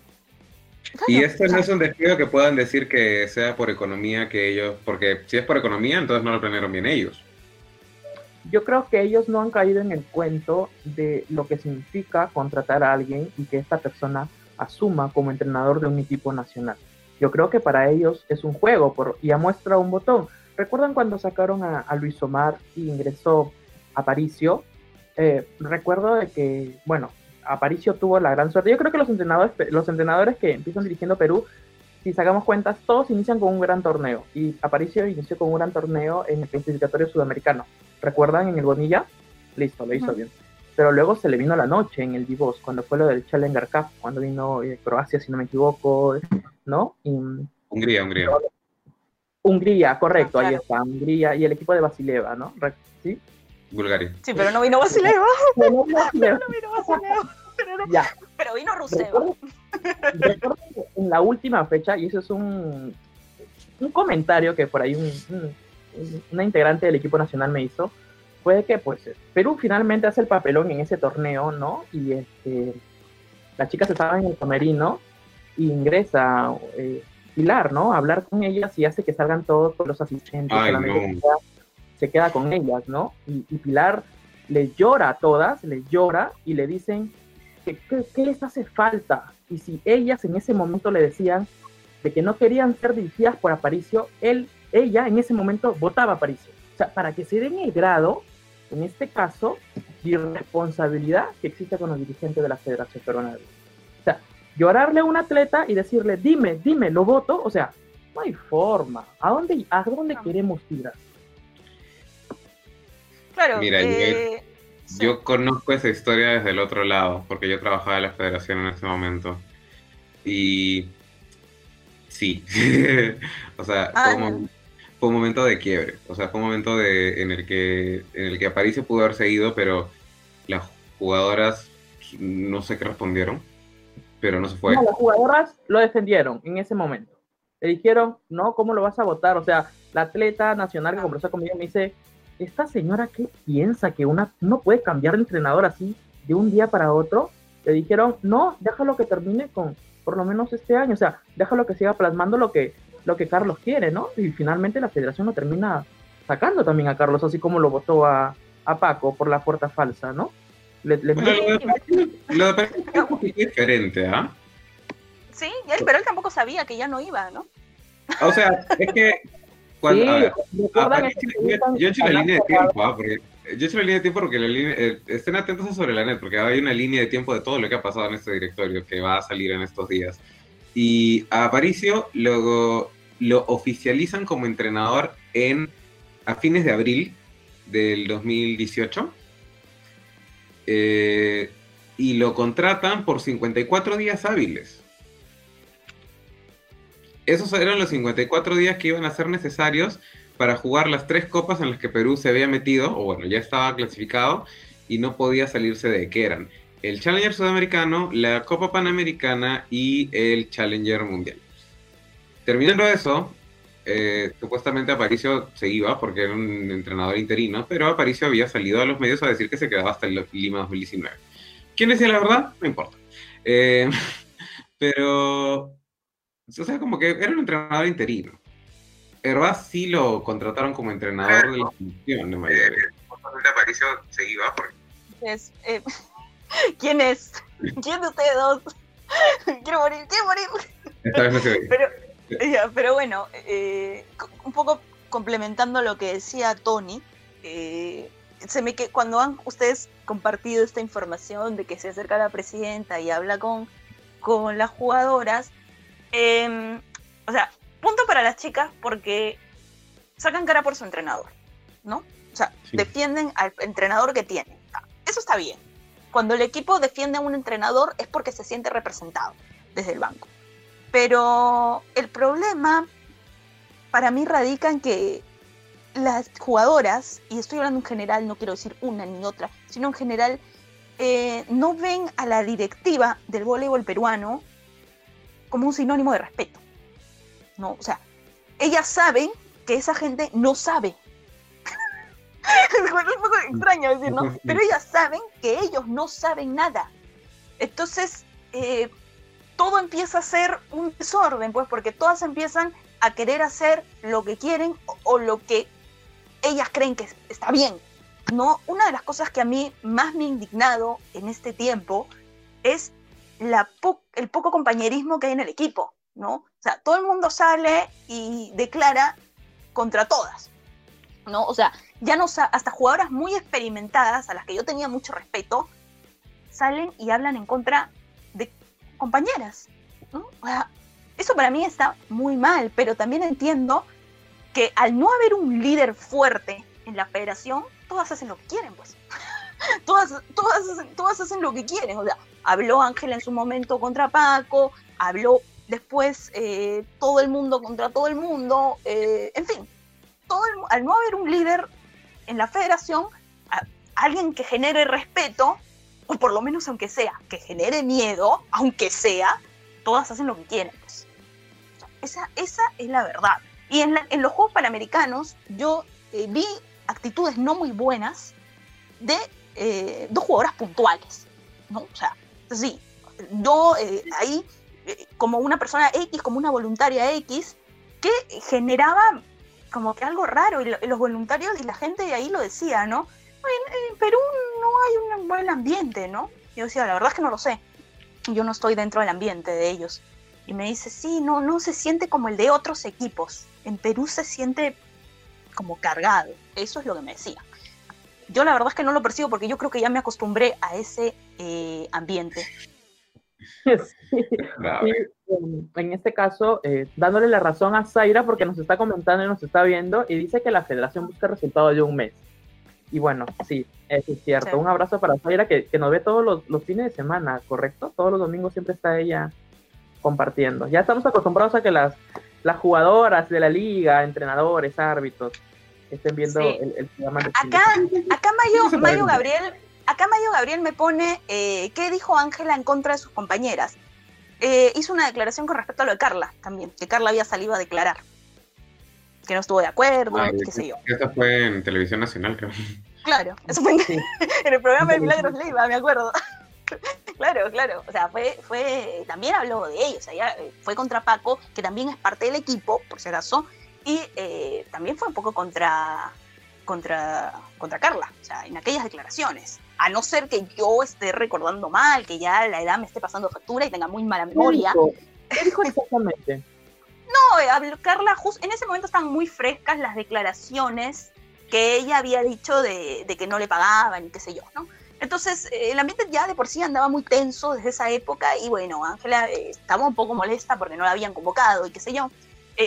y esto no es un despido que puedan decir que sea por economía que ellos, porque si es por economía, entonces no lo planearon bien ellos. Yo creo que ellos no han caído en el cuento de lo que significa contratar a alguien y que esta persona asuma como entrenador de un equipo nacional. Yo creo que para ellos es un juego por, y muestra un botón. ¿Recuerdan cuando sacaron a, Luis Omar y ingresó Aparicio? Eh, recuerdo de que, bueno, Aparicio tuvo la gran suerte. Yo creo que los entrenadores, los entrenadores que empiezan dirigiendo Perú, si sacamos cuentas, todos inician con un gran torneo. Y Aparicio inició con un gran torneo en el clasificatorio sudamericano. ¿Recuerdan en el Bonilla? Listo, lo hizo bien. Pero luego se le vino la noche en el Divos, cuando fue lo del Challenger Cup, cuando vino eh, Croacia, si no me equivoco, ¿no? Hungría, Hungría. Hungría, correcto, ahí está, Hungría y el equipo de Basileva, ¿no? ¿Sí? Bulgaria. Sí, pero no vino Basileva. (laughs) no, no, (laughs) vino Basileva. Pero, vino Ruseva. Recuerdo, en la última fecha, y eso es un, un comentario que por ahí un, una integrante del equipo nacional me hizo, fue que pues Perú finalmente hace el papelón en ese torneo, ¿no? Y este, las chicas estaban en el camerino y ingresa eh, Pilar, ¿no? A hablar con ellas y hace que salgan todos los asistentes. se queda con ellas, ¿no? Y, Pilar le llora a todas, les llora y le dicen que, qué les hace falta. Y si ellas en ese momento le decían de que no querían ser dirigidas por Aparicio, él, ella en ese momento votaba a Aparicio. O sea, para que se den el grado, en este caso, de irresponsabilidad que existe con los dirigentes de la Federación Peruana de O sea, llorarle a un atleta y decirle, dime, dime, lo voto, o sea, no hay forma. ¿A dónde, a dónde queremos ir? Claro. Mira, eh, yo, conozco esa historia desde el otro lado, porque yo trabajaba en la federación en ese momento. Y sí, (laughs) o sea, ah, fue, un momento de quiebre, o sea, fue un momento de, en, el que, en el que Aparicio pudo haberse ido, pero las jugadoras no sé qué respondieron, pero no se fue. las jugadoras lo defendieron en ese momento. Le dijeron, no, ¿cómo lo vas a votar? O sea, la atleta nacional que conversó conmigo me dice, esta señora qué piensa que una no puede cambiar de entrenador así de un día para otro. Le dijeron, no, déjalo que termine con por lo menos este año, o sea, déjalo que siga plasmando lo que, lo que Carlos quiere, ¿no? Y finalmente la federación lo termina sacando también a Carlos, así como lo votó a, Paco por la puerta falsa, ¿no? Le, lo de es diferente, ¿ah? Sí, pero él tampoco sabía que ya no iba, ¿no? O sea, es que yo, he hecho la línea de tiempo, ¿ah? porque yo he hecho la línea de tiempo porque la línea, eh, estén atentos sobre la net, porque hay una línea de tiempo de todo lo que ha pasado en este directorio que va a salir en estos días. Y a Aparicio luego lo oficializan como entrenador en a fines de abril del 2018 eh, y lo contratan por 54 días hábiles. Esos eran los 54 días que iban a ser necesarios para jugar las tres copas en las que Perú se había metido, o bueno, ya estaba clasificado y no podía salirse de que eran el Challenger Sudamericano, la Copa Panamericana y el Challenger Mundial. Terminando eso, eh, supuestamente Aparicio se iba porque era un entrenador interino, pero Aparicio había salido a los medios a decir que se quedaba hasta el Lima 2019. ¿Quién decía la verdad? No importa. Eh, (laughs) pero o sea, como que era un entrenador interino. Herbaz sí lo contrataron como entrenador de la selección de Miami. Aparicio se iba porque... eh, (laughs) ¿Quién es? ¿Quién de ustedes dos? (laughs) quiero morir, quiero morir. Esta vez no se Pero, (laughs) pero bueno, eh, un poco complementando lo que decía Tony, eh, se me que cuando han ustedes compartido esta información de que se acerca la presidenta y habla con, con las jugadoras, Em, o sea, punto para las chicas porque sacan cara por su entrenador, ¿no? O sea, defienden al entrenador que tienen. eso está bien. Cuando el equipo defiende a un entrenador es porque se siente representado desde el banco. Pero el problema para mí radica en que las jugadoras, y estoy hablando en general, no quiero decir una ni otra, sino en general, eh, no ven a la directiva del voleibol peruano como un sinónimo de respeto. ¿no? O sea, ellas saben que esa gente no sabe. (laughs) es un poco extraño decir, ¿no? (laughs) Pero ellas saben que ellos no saben nada. Entonces, eh, todo empieza a ser un desorden, pues, porque todas empiezan a querer hacer lo que quieren o, lo que ellas creen que está bien. ¿no? Una de las cosas que a mí más me ha indignado en este tiempo es el poco compañerismo que hay en el equipo, ¿no? O sea, todo el mundo sale y declara contra todas, ¿no? O sea, ya no hasta jugadoras muy experimentadas a las que yo tenía mucho respeto salen y hablan en contra compañeras. O sea, eso para mí está muy mal, pero también entiendo que al no haber un líder fuerte en la federación, todas hacen lo que quieren, pues. (laughs) todas, todas, todas hacen lo que quieren. O sea, habló Ángela en su momento contra Paco, habló después eh, todo el mundo contra todo el mundo, eh, en fin, todo al no haber un líder en la federación, alguien que genere respeto, o por lo menos aunque sea, que genere miedo, aunque sea, todas hacen lo que quieren. Pues. esa, esa es la verdad. Y en, los Juegos Panamericanos yo eh, vi actitudes no muy buenas de dos jugadoras puntuales. ¿no? O sea, sí, yo ahí como una persona X, como una voluntaria X, que generaba como que algo raro, y, los voluntarios y la gente ahí lo decía, ¿no? En, Perú no hay un buen ambiente, ¿no? Yo decía, la verdad es que no lo sé. Yo no estoy dentro del ambiente de ellos. Y me dice, sí, no, no se siente como el de otros equipos. En Perú se siente como cargado. Eso es lo que me decía. Yo la verdad es que no lo percibo porque yo creo que ya me acostumbré a ese eh, ambiente. (laughs) en este caso, eh, dándole la razón a Zaira porque nos está comentando y nos está viendo y dice que la federación busca resultados de un mes. Y bueno, sí, eso es cierto. Un abrazo para Zaira que, nos ve todos los, fines de semana, ¿correcto? Todos los domingos siempre está ella compartiendo. Ya estamos acostumbrados a que las, las jugadoras de la liga, entrenadores, árbitros, estén viendo el, programa. acá, acá Mayo, Mayo Gabriel acá Mayo Gabriel me pone, eh, ¿qué dijo Ángela en contra de sus compañeras? Eh, hizo una declaración con respecto a lo de Carla también, que Carla había salido a declarar. Que no estuvo de acuerdo, qué sé yo. Eso fue en Televisión Nacional, creo. Claro, eso fue en, (laughs) el programa de Milagros Leiva, me acuerdo. (laughs) claro, claro. O sea, fue, fue, también habló de ellos. O sea, eh, fue contra Paco, que también es parte del equipo, por si acaso, y también fue un poco contra, contra, contra Carla, o sea, en aquellas declaraciones a no ser que yo esté recordando mal, que ya la edad me esté pasando factura y tenga muy mala memoria. ¿Qué dijo, exactamente? No, eh, Carla, en ese momento estaban muy frescas las declaraciones que ella había dicho de, que no le pagaban y qué sé yo, ¿no? Entonces, eh, el ambiente ya de por sí andaba muy tenso desde esa época y bueno, Ángela eh, estaba un poco molesta porque no la habían convocado y qué sé yo.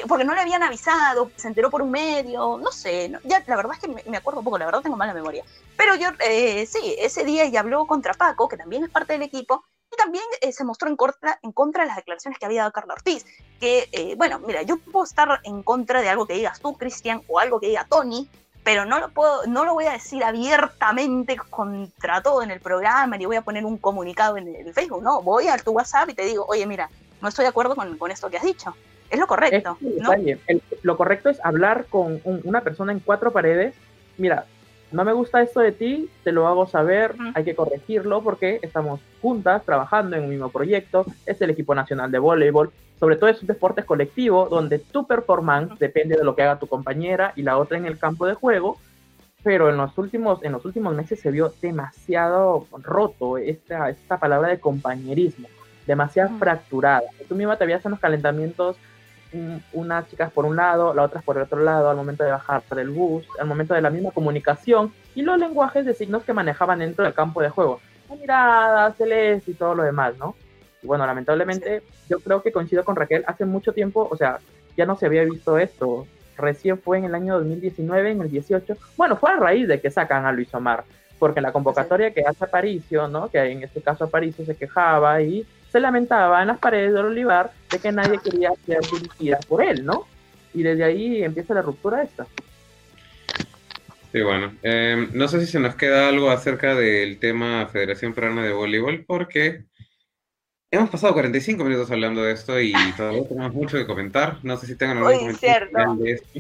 Porque no le habían avisado, se enteró por un medio, no sé, ya la verdad es que me, acuerdo un poco, la verdad tengo mala memoria. Pero yo, eh, sí, ese día ella habló contra Paco, que también es parte del equipo, también eh, se mostró en contra, en contra de las declaraciones que había dado Carla Ortiz. Que, bueno, mira, yo puedo estar en contra de algo que digas tú, Cristian, o algo que diga Tony, pero no lo puedo, no lo voy a decir abiertamente contra todo en el programa, ni voy a poner un comunicado en el Facebook, no, voy a tu WhatsApp y te digo, oye, mira, no estoy de acuerdo con, con esto que has dicho. Es lo correcto. ¿no? lo correcto es hablar con una persona en cuatro paredes. Mira, no me gusta esto de ti, te lo hago saber, hay que corregirlo porque estamos juntas trabajando en un mismo proyecto, es el equipo nacional de voleibol, sobre todo es un deporte colectivo donde tu performance depende de lo que haga tu compañera y la otra en el campo de juego, pero en los últimos, en los últimos meses se vio demasiado roto esta, esta palabra de compañerismo, demasiado fracturada. Tú misma te veías en los calentamientos unas chicas por un lado, la otra por el otro lado, al momento de bajar del bus, al momento de la misma comunicación y los lenguajes de signos que manejaban dentro del campo de juego. La mirada, celeste y todo lo demás, ¿no? Y bueno, lamentablemente yo creo que coincido con Raquel, hace mucho tiempo, o sea, ya no se había visto esto. Recién fue en el año 2019, en el 18. Bueno, fue a raíz de que sacan a Luis Omar. porque la convocatoria que hace Aparicio, ¿no? que en este caso Aparicio se quejaba y se lamentaba en las paredes del Olivar de que nadie quería ser dirigida por él, ¿no? Y desde ahí empieza la ruptura esta. Sí, bueno, em, no sé si se nos queda algo acerca del tema Federación Peruana de Voleibol, porque hemos pasado 45 minutos hablando de esto y todavía tenemos mucho que comentar. No sé si tengan algún comentario de esto.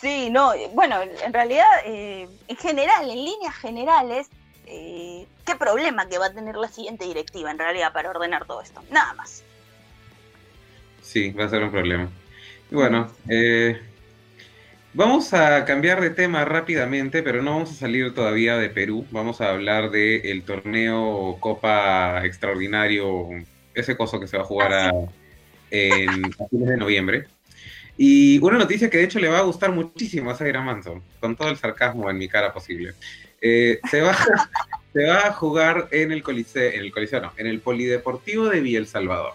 Sí, no, bueno, en realidad, eh, en general, en líneas generales, eh, qué problema que va a tener la siguiente directiva en realidad para ordenar todo esto. Nada más. Sí, va a ser un problema. Y bueno, eh, vamos a cambiar de tema rápidamente, pero no vamos a salir todavía de Perú. Vamos a hablar del torneo Copa Extraordinario, ese coso que se va a jugar ah, a, en, a fines de noviembre. Y una noticia que de hecho le va a gustar muchísimo a Zaira Manson, con todo el sarcasmo en mi cara posible. Eh, se, va, (laughs) se va a jugar en el Coliseo, en el Coliseo no, en el Polideportivo de Villa El Salvador.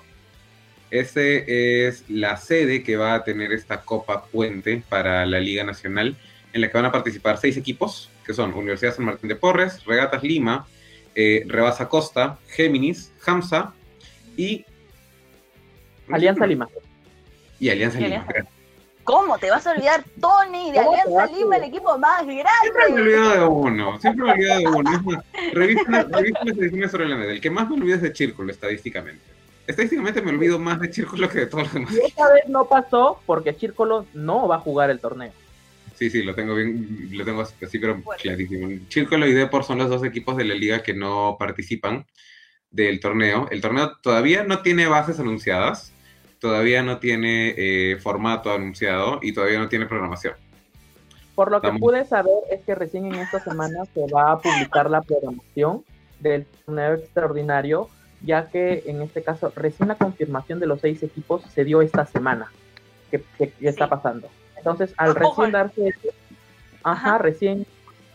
Ese es la sede que va a tener esta Copa Puente para la Liga Nacional, en la que van a participar seis equipos, que son Universidad San Martín de Porres, Regatas Lima, eh, Rebasa Costa, Géminis, Hamza y... Alianza Lima. Y Alianza Lima. ¿Cómo te vas a olvidar, Tony, de Alianza Lima, el equipo más grande? Siempre me he olvidado de uno, siempre me he olvidado de uno. Es más, revisa, las ediciones sobre la media. El que más me olvido es de Círculo, estadísticamente. Estadísticamente me olvido más de Círculo que de todos los demás. Y esta vez no pasó porque Círculo no va a jugar el torneo. Sí, sí, lo tengo bien, lo tengo así, pero clarísimo. Círculo y Depor son los dos equipos de la liga que no participan del torneo. El torneo todavía no tiene bases anunciadas todavía no tiene eh, formato anunciado y todavía no tiene programación. Por lo que pude saber es que recién en esta semana se va a publicar la programación del torneo extraordinario, ya que en este caso recién la confirmación de los seis equipos se dio esta semana, que, está pasando. Entonces, al recién darse, ajá, recién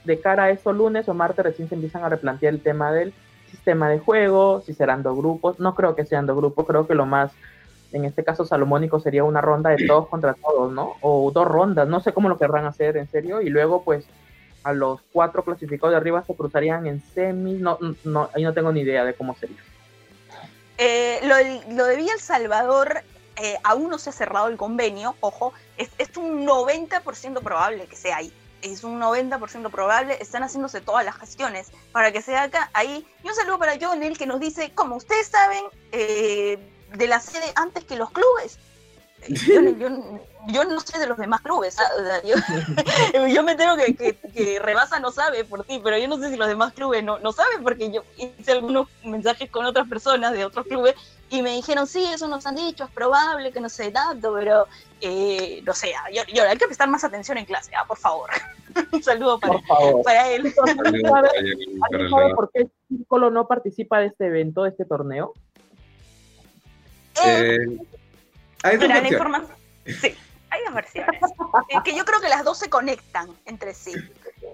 de cara a eso lunes o martes recién se empiezan a replantear el tema del sistema de juego, si serán dos grupos, no creo que sean dos grupos, creo que lo más en este caso salomónico sería una ronda de todos contra todos, ¿no? O dos rondas, no sé cómo lo querrán hacer en serio, y luego pues a los cuatro clasificados de arriba se cruzarían en semis, no, no, ahí no tengo ni idea de cómo sería. Eh, lo, lo, de Villa El Salvador, eh, aún no se ha cerrado el convenio, ojo, es, es un 90% probable que sea ahí. Es un 90% probable, están haciéndose todas las gestiones para que sea acá, ahí. Y un saludo para Jonel que nos dice, como ustedes saben, eh, de la sede antes que los clubes. Yo, no sé de los demás clubes. ¿ah? (laughs) Yo, me tengo que, que, Rebasa no sabe por ti, pero yo no sé si los demás clubes no, no saben porque yo hice algunos mensajes con otras personas de otros clubes y me dijeron, sí, eso nos han dicho, es probable que no sé tanto, pero eh, no sé, yo, yo, hay que prestar más atención en clase, ah, por favor. Un (laughs) saludo para, para él. ¿Sabe por qué el Círculo no participa de este evento, de este torneo? Eh, hay dos Sí, hay dos versiones. que yo creo que las dos se conectan entre sí.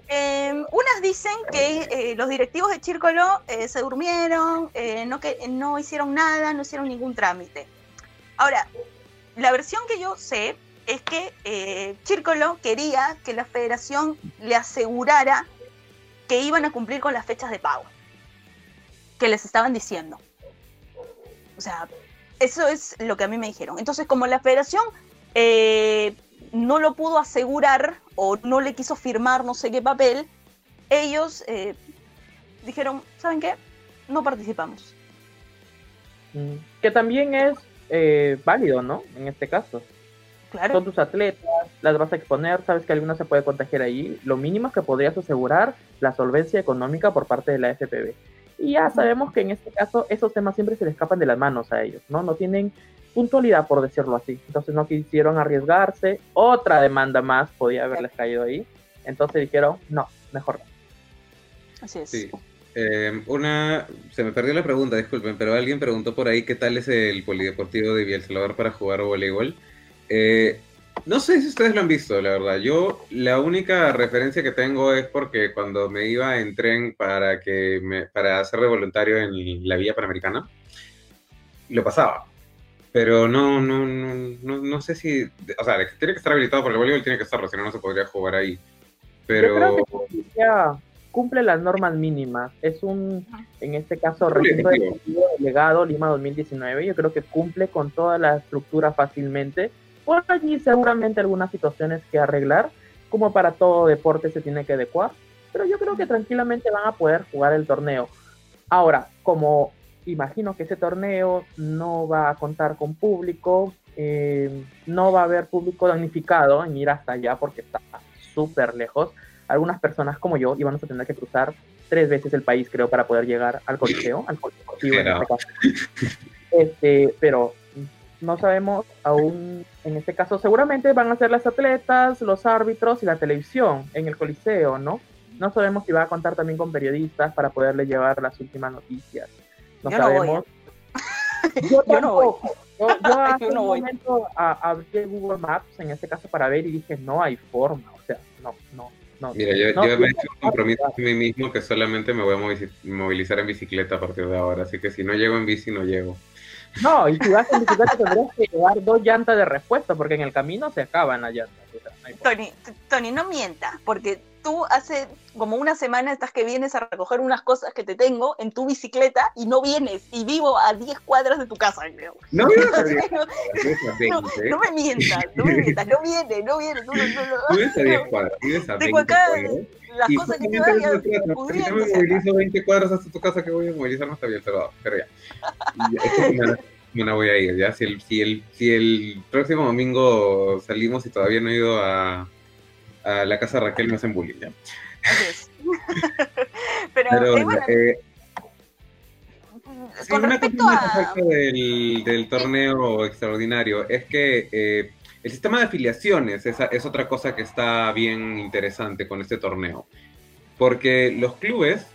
Em, unas dicen que eh, los directivos de Círculo eh, se durmieron, no, que, no hicieron nada, no hicieron ningún trámite. Ahora, la versión que yo sé es que Círculo quería que la federación le asegurara que iban a cumplir con las fechas de pago que les estaban diciendo. O sea, eso es lo que a mí me dijeron. Entonces, como la federación eh, no lo pudo asegurar o no le quiso firmar no sé qué papel, ellos eh, dijeron, ¿saben qué? No participamos. Mm, que también es eh, válido, ¿no? En este caso. Claro. Son tus atletas, las vas a exponer, sabes que alguna se puede contagiar ahí. Lo mínimo es que podrías asegurar la solvencia económica por parte de la FPB. Y ya sabemos que en este caso esos temas siempre se le escapan de las manos a ellos, ¿no? No tienen puntualidad, por decirlo así. Entonces no quisieron arriesgarse. Otra demanda más podía haberles caído ahí. Entonces dijeron, no, mejor no. Así es. Sí. Eh, una, se me perdió la pregunta, disculpen, pero alguien preguntó por ahí qué tal es el polideportivo de Villa Salvador para jugar voleibol. Eh, no sé si ustedes lo han visto, la verdad. Yo la única referencia que tengo es porque cuando me iba en tren para que me, para hacer de voluntario en la Vía Panamericana, lo pasaba. Pero no, no, no, no, sé si, o sea, tiene que estar habilitado por el voleibol, tiene que estarlo, si no, no se podría jugar ahí. Pero... Yo creo que cumple las normas mínimas. Es un, en este caso, deportivo delegado Lima 2019. Yo creo que cumple con toda la estructura fácilmente. Por allí seguramente algunas situaciones que arreglar, como para todo deporte se tiene que adecuar, pero yo creo que tranquilamente van a poder jugar el torneo. Ahora, como imagino que ese torneo no va a contar con público, eh, no va a haber público damnificado en ir hasta allá porque está súper lejos. Algunas personas como yo iban a tener que cruzar tres veces el país, creo, para poder llegar al coliseo, al coliseo este, este pero no sabemos aún, en este caso, seguramente van a ser las atletas, los árbitros y la televisión en el coliseo, ¿no? No sabemos si va a contar también con periodistas para poderle llevar las últimas noticias. No sabemos. Yo, no voy. (laughs) (laughs) Yo, hace un momento abrí Google Maps, en este caso, para ver y dije, no hay forma. O sea, no, no, no. Mira, yo, yo me he hecho un compromiso a mí mismo que solamente me voy a movilizar en bicicleta a partir de ahora. Así que si no llego en bici, no llego. No, y si vas en bicicleta tendrás que llevar dos llantas de respuesta porque en el camino se acaban las llantas. Tony, Tony, no mientas, porque tú hace como una semana estás que vienes a recoger unas cosas que te tengo en tu bicicleta y no vienes y vivo a 10 cuadras de tu casa, creo. No, no, (laughs) no, me mientas, no me mientas, no viene, no viene. No, no, no, vives a 10 cuadras, vives a 20 Tengo acá las cosas que te vayan Yo me movilizo 20 cuadras hasta tu casa que voy a movilizar no está bien cerrado, pero ya. Y voy a ir, ya. Si el, si, el, si el próximo domingo salimos y todavía no he ido a a la casa de Raquel me hacen bullying, ¿ya? (laughs) Pero, eh, bueno, eh, con respecto a... del, del, torneo extraordinario es que eh, el sistema de afiliaciones es, es, otra cosa que está bien interesante con este torneo. Porque los clubes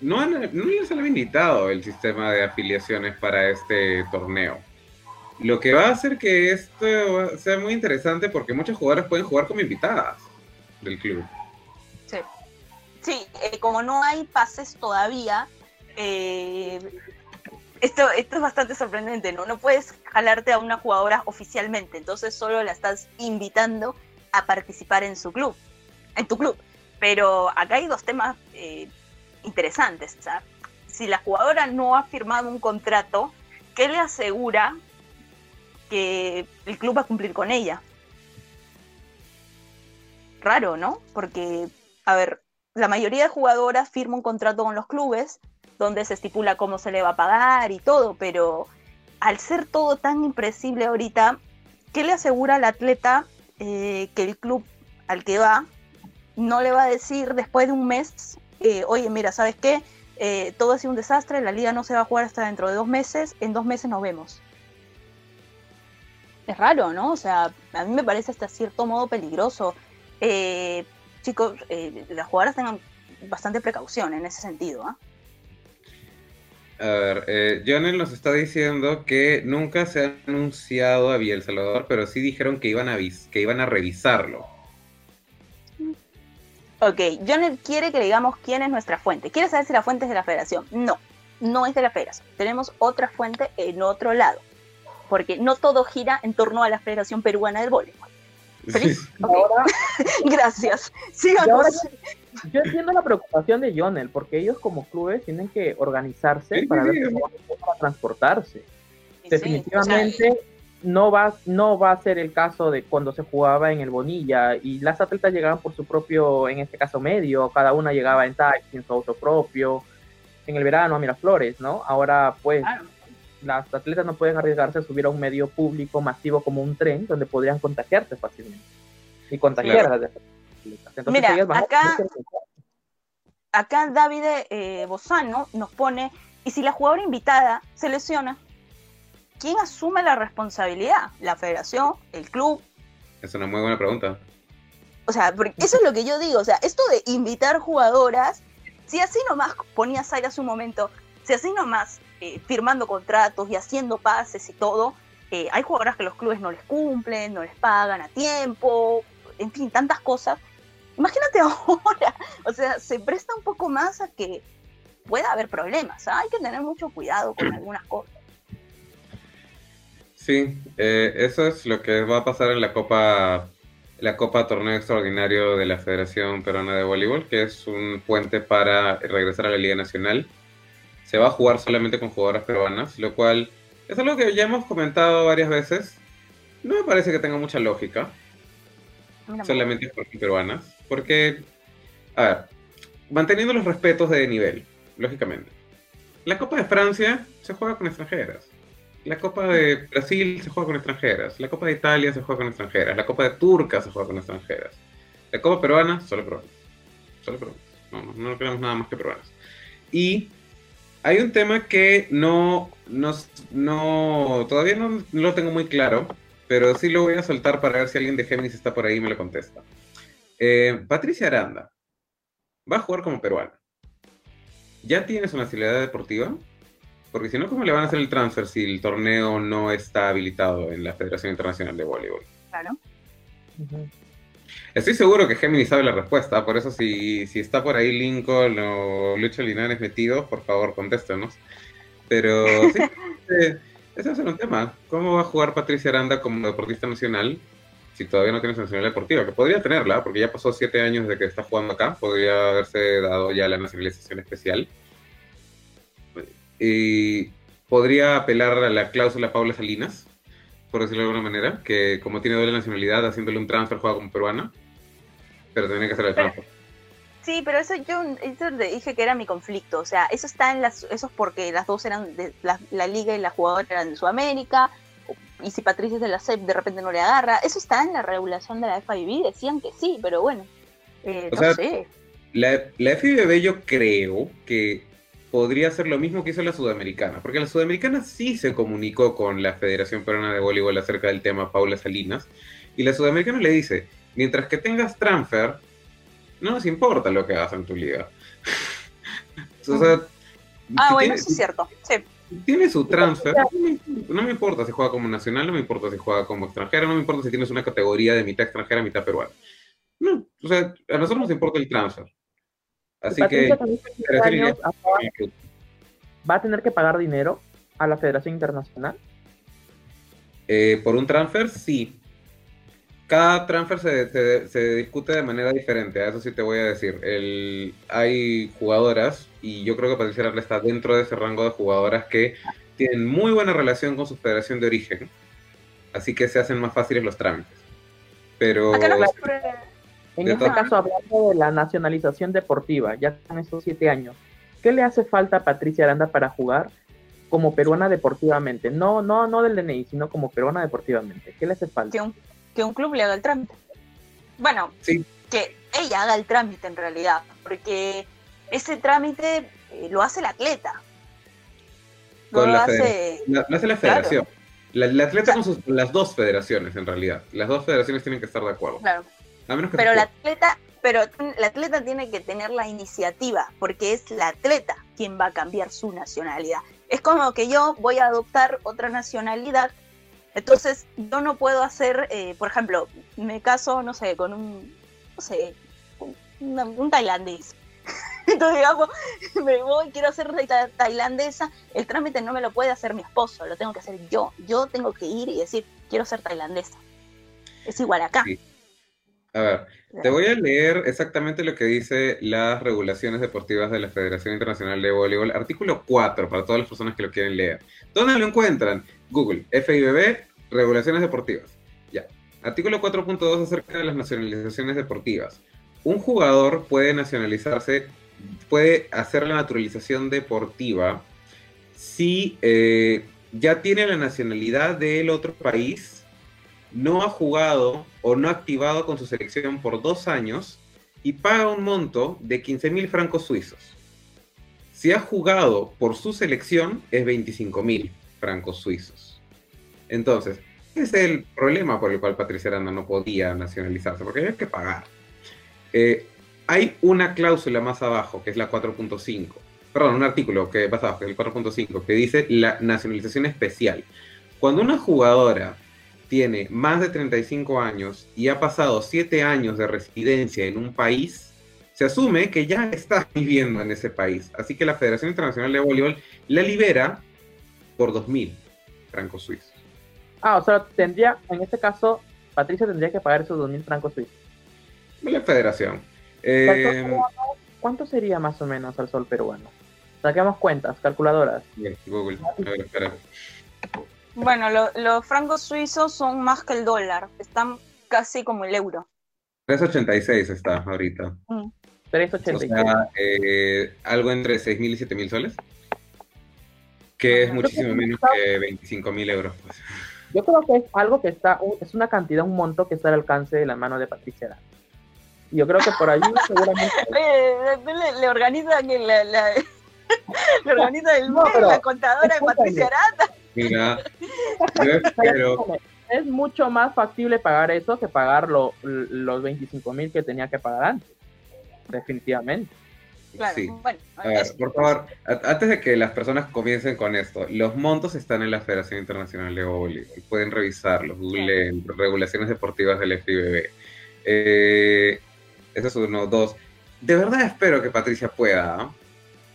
no, han, no les han invitado el sistema de afiliaciones para este torneo. Lo que va a hacer que esto sea muy interesante porque muchos jugadores pueden jugar como invitadas del club. Sí, sí eh, como no hay pases todavía, eh, esto, esto es bastante sorprendente, ¿no? No puedes jalarte a una jugadora oficialmente, entonces solo la estás invitando a participar en su club, en tu club. Pero acá hay dos temas eh, interesantes. si la jugadora no ha firmado un contrato, ¿qué le asegura que el club va a cumplir con ella. Raro, ¿no? Porque, a ver, la mayoría de jugadoras firma un contrato con los clubes donde se estipula cómo se le va a pagar y todo, pero al ser todo tan impresible ahorita, ¿qué le asegura al atleta eh, que el club al que va no le va a decir después de un mes, eh, oye, mira, ¿sabes qué? Eh, todo ha sido un desastre, la liga no se va a jugar hasta dentro de dos meses, en dos meses nos vemos es raro, ¿no? O sea, a mí me parece hasta cierto modo peligroso. Eh, chicos, eh, las jugadoras tengan bastante precaución en ese sentido. ¿ah? A ver, eh, nos está diciendo que nunca se ha anunciado a El Salvador, pero sí dijeron que iban a, que iban a revisarlo. Ok, Jonel quiere que le digamos quién es nuestra fuente. ¿Quiere saber si la fuente es de la federación? No, no es de la federación. Tenemos otra fuente en otro lado porque no todo gira en torno a la Federación Peruana del Voleibol. (laughs) Gracias. yo entiendo la preocupación de Jonel, porque ellos como clubes tienen que organizarse para ver cómo van a transportarse. Definitivamente no, va, no va a ser el caso de cuando se jugaba en el Bonilla y las atletas llegaban por su propio, en este caso medio, cada una llegaba en taxi, en su auto propio, en el verano a Miraflores, ¿no? Ahora pues las atletas no pueden arriesgarse a subir a un medio público masivo como un tren donde podrían contagiarse fácilmente y contagiar a las atletas. Mira, acá, acá David eh, Bozano nos pone, y si la jugadora invitada se lesiona, ¿quién asume la responsabilidad? ¿La federación? ¿El club? Es una muy buena pregunta. O sea, porque eso es lo que yo digo, o sea, esto de invitar jugadoras, si así nomás ponía Zaira hace un momento, si así nomás eh, firmando contratos y haciendo pases y todo, eh, hay jugadoras que los clubes no les cumplen, no les pagan a tiempo, en fin, tantas cosas. Imagínate (laughs) ahora, o sea, se presta un poco más a que pueda haber problemas. ¿ah? Hay que tener mucho cuidado con (clears throat) algunas cosas. Sí, eh, eso es lo que va a pasar en la Copa la Copa Torneo Extraordinario de la Federación Peruana de Voleibol, que es un puente para regresar a la Liga Nacional. Se va a jugar solamente con jugadoras peruanas, lo cual es algo que ya hemos comentado varias veces. No me parece que tenga mucha lógica. solamente con peruanas. Porque, a ver, manteniendo los respetos de nivel, lógicamente. La Copa de Francia se juega con extranjeras. La Copa de Brasil se juega con extranjeras. La Copa de Italia se juega con extranjeras. La Copa de Turca se juega con extranjeras. La Copa peruana, solo peruanas. Solo peruanas. No, no, no queremos nada más que peruanas. Y hay un tema que no, no, todavía no, lo tengo muy claro, pero sí lo voy a soltar para ver si alguien de Géminis está por ahí y me lo contesta. Eh, Patricia Aranda va a jugar como peruana. ¿Ya tiene su nacionalidad deportiva? Porque si no, ¿cómo le van a hacer el transfer si el torneo no está habilitado en la Federación Internacional de Voleibol? Claro. Estoy seguro que Gemini sabe la respuesta, por eso si, si está por ahí Lincoln o Lucho Linares metido, por favor contéstenos. Pero sí, (laughs) ese va a ser un tema. ¿Cómo va a jugar Patricia Aranda como deportista nacional si todavía no tiene nacionalidad deportiva? Que podría tenerla, porque ya pasó siete años desde que está jugando acá, podría haberse dado ya la nacionalización especial y podría apelar a la cláusula Paula Salinas, por decirlo de alguna manera, que como tiene doble nacionalidad, haciéndole un transfer juega como peruana, pero tiene que hacer el transfer. Sí, pero eso yo eso dije que era mi conflicto. O sea, eso está en las, eso es porque las dos eran de la, liga y la jugadora eran de Sudamérica. Y si Patricia es de la CEP de repente no le agarra. Eso está en la regulación de la FIB. Decían que sí, pero bueno. Eh, no sé. La, la FIBB yo creo que podría ser lo mismo que hizo la Sudamericana, porque la Sudamericana sí se comunicó con la Federación Peruana de Voleibol acerca del tema Paula Salinas, y la Sudamericana le dice, mientras que tengas transfer, no nos importa lo que hagas en tu liga. (laughs) ah, bueno, eso es cierto, Tiene su transfer, no me, importa si juega como nacional, no me importa si juega como extranjero, no me importa si tienes una categoría de mitad extranjera, mitad peruana. No, o sea, a nosotros nos importa el transfer. Así que va a tener que pagar dinero a la Federación Internacional. Eh, por un transfer, sí. Cada transfer se, discute de manera diferente, a eso sí te voy a decir. hay jugadoras, y yo creo que Patricia Arle está dentro de ese rango de jugadoras que tienen muy buena relación con su federación de origen, así que se hacen más fáciles los trámites. Pero... En este caso, hablando de la nacionalización deportiva, ya con estos siete años, ¿qué le hace falta a Patricia Aranda para jugar como peruana deportivamente? No, no, no del DNI, sino como peruana deportivamente. ¿Qué le hace falta? Que un, que un club le haga el trámite. Bueno, que ella haga el trámite en realidad, porque ese trámite eh, lo hace el atleta. lo, hace... La, hace la federación. La, atleta con las dos federaciones, en realidad. Las dos federaciones tienen que estar de acuerdo. Claro pero el atleta, pero el atleta tiene que tener la iniciativa, porque es la atleta quien va a cambiar su nacionalidad. Es como que yo voy a adoptar otra nacionalidad, entonces yo no puedo hacer, eh, por ejemplo, me caso, no sé, con un, no sé, un, tailandés. (laughs) Entonces, digamos, (laughs) me voy, quiero ser tailandesa, el trámite no me lo puede hacer mi esposo, lo tengo que hacer yo. Yo tengo que ir y decir, quiero ser tailandesa. Es igual acá. A ver, te voy a leer exactamente lo que dice las regulaciones deportivas de la Federación Internacional de Voleibol, artículo 4, para todas las personas que lo quieren leer. ¿Dónde lo encuentran? Google, FIBB, regulaciones deportivas. Ya. Artículo 4.2 acerca de las nacionalizaciones deportivas. Un jugador puede nacionalizarse, puede hacer la naturalización deportiva si eh, ya tiene la nacionalidad del otro país no ha jugado o no ha activado con su selección por dos años y paga un monto de 15 mil francos suizos. Si ha jugado por su selección es 25 mil francos suizos. Entonces, ese es el problema por el cual Patricia Aranda no podía nacionalizarse, porque hay que pagar. Eh, hay una cláusula más abajo, que es la 4.5, perdón, un artículo que más abajo, que es el 4.5, que dice la nacionalización especial. Cuando una jugadora tiene más de 35 años y ha pasado 7 años de residencia en un país, se asume que ya está (laughs) viviendo en ese país. Así que la Federación Internacional de Voleibol la libera por 2.000 francos suizos. Ah, o sea, tendría, en este caso, Patricia tendría que pagar esos 2.000 francos suizos. La federación. Eh, ¿Cuánto sería más o menos al sol peruano? Saquemos cuentas, calculadoras. Google. A ver, espera. Bueno, los francos suizos son más que el dólar, están casi como el euro. 3.86 está ahorita. 3.86. O sea, eh, algo entre 6.000 y 7.000 soles. Que es muchísimo menos que 25.000 euros. Pues. Yo creo que es algo que está, es una cantidad, un monto que está al alcance de la mano de Patricia Y yo creo que por allí (laughs) seguramente... le, le, organiza que la, la, (laughs) le organiza el no, la contadora de Patricia Aranda. Mira, (laughs) yo espero... Es mucho más factible pagar eso que pagar lo, los 25 mil que tenía que pagar antes. Definitivamente. Claro, sí. bueno, a ver, por favor, antes de que las personas comiencen con esto, los montos están en la Federación Internacional de Voleibol. Pueden revisarlos, Google regulaciones deportivas del FIBB. Eh, eso es uno. Dos, de verdad espero que Patricia pueda, ¿ah?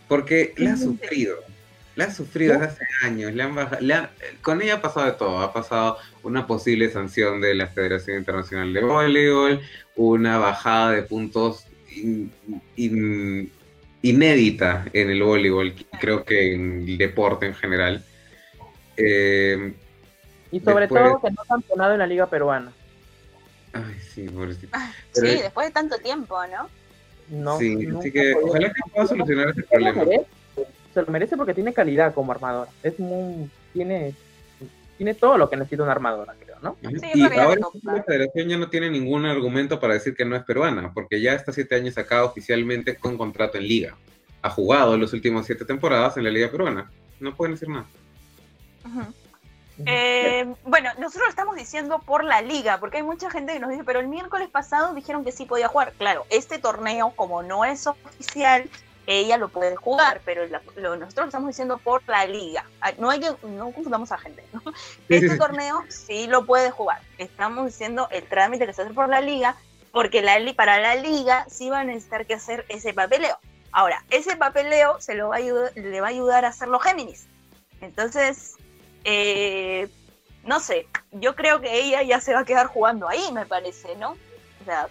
porque la ha sufrido. La ha sufrido desde hace años. Le han con ella ha pasado de todo. Ha pasado una posible sanción de la Federación Internacional de Voleibol, una bajada de puntos inédita en el voleibol, creo que en el deporte en general. Eh, y sobre todo que no ha campeonado en la Liga Peruana. Ay, sí, pobrecito. sí, después de tanto tiempo, ¿no? No, sí, así que ojalá que pueda solucionar ese problema. Se lo merece porque tiene calidad como armador. Es muy, tiene, tiene todo lo que necesita una armadora, creo, ¿no? y ahora la federación ya no tiene ningún argumento para decir que no es peruana, porque ya está siete años acá oficialmente con contrato en liga. Ha jugado los últimos siete temporadas en la liga peruana. No pueden decir nada. Eh, bueno, nosotros lo estamos diciendo por la liga, porque hay mucha gente que nos dice, pero el miércoles pasado dijeron que sí podía jugar. Claro, este torneo, como no es oficial, ella lo puede jugar, pero lo, nosotros lo estamos diciendo por la liga. No hay que, no confundamos a gente, Este torneo sí lo puede jugar. Estamos diciendo el trámite que se hace por la liga, porque la, para la liga sí va a necesitar que hacer ese papeleo. Ahora, ese papeleo se lo va a le va a ayudar a hacerlo Géminis. Entonces, eh, no sé, yo creo que ella ya se va a quedar jugando ahí, me parece, ¿no? O sea,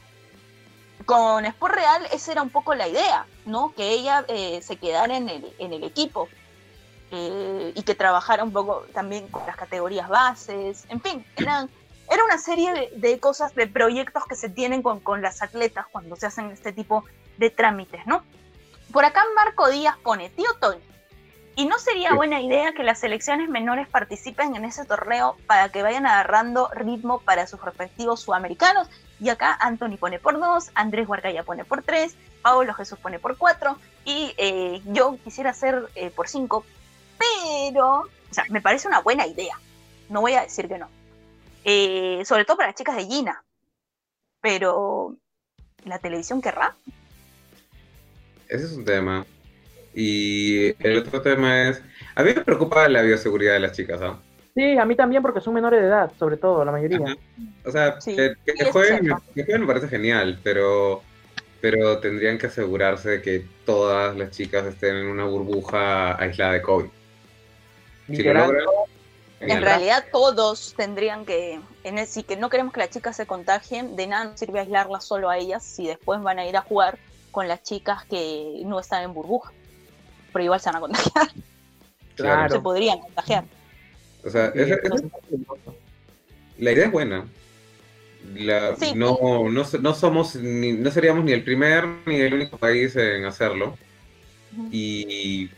con Sport Real esa era un poco la idea, ¿no? Que ella eh, se quedara en el, en el equipo eh, y que trabajara un poco también con las categorías bases, en fin, eran, era una serie de, cosas, de proyectos que se tienen con, con las atletas cuando se hacen este tipo de trámites, ¿no? Por acá Marco Díaz pone, tío Tony, ¿Y no sería buena idea que las selecciones menores participen en ese torneo para que vayan agarrando ritmo para sus respectivos sudamericanos? Y acá Anthony pone por dos, Andrés Guarcaya pone por tres, Pablo Jesús pone por cuatro y eh, yo quisiera hacer eh, por cinco, pero, o sea, me parece una buena idea. No voy a decir que no. Eh, sobre todo para las chicas de Gina. Pero, ¿la televisión querrá? Ese es un tema. Y el otro tema es, a mí me preocupa la bioseguridad de las chicas, ¿no? Sí, a mí también porque son menores de edad, sobre todo, la mayoría. O sea, que, jueguen, me parece genial, pero, pero tendrían que asegurarse de que todas las chicas estén en una burbuja aislada de COVID. en realidad todos tendrían que, en si que no queremos que las chicas se contagien, de nada nos sirve aislarlas solo a ellas si después van a ir a jugar con las chicas que no están en burbuja pero igual se van a contagiar. Claro. Se podrían contagiar. O sea, la idea es buena. No, no, somos no seríamos ni el primer ni el único país en hacerlo. Y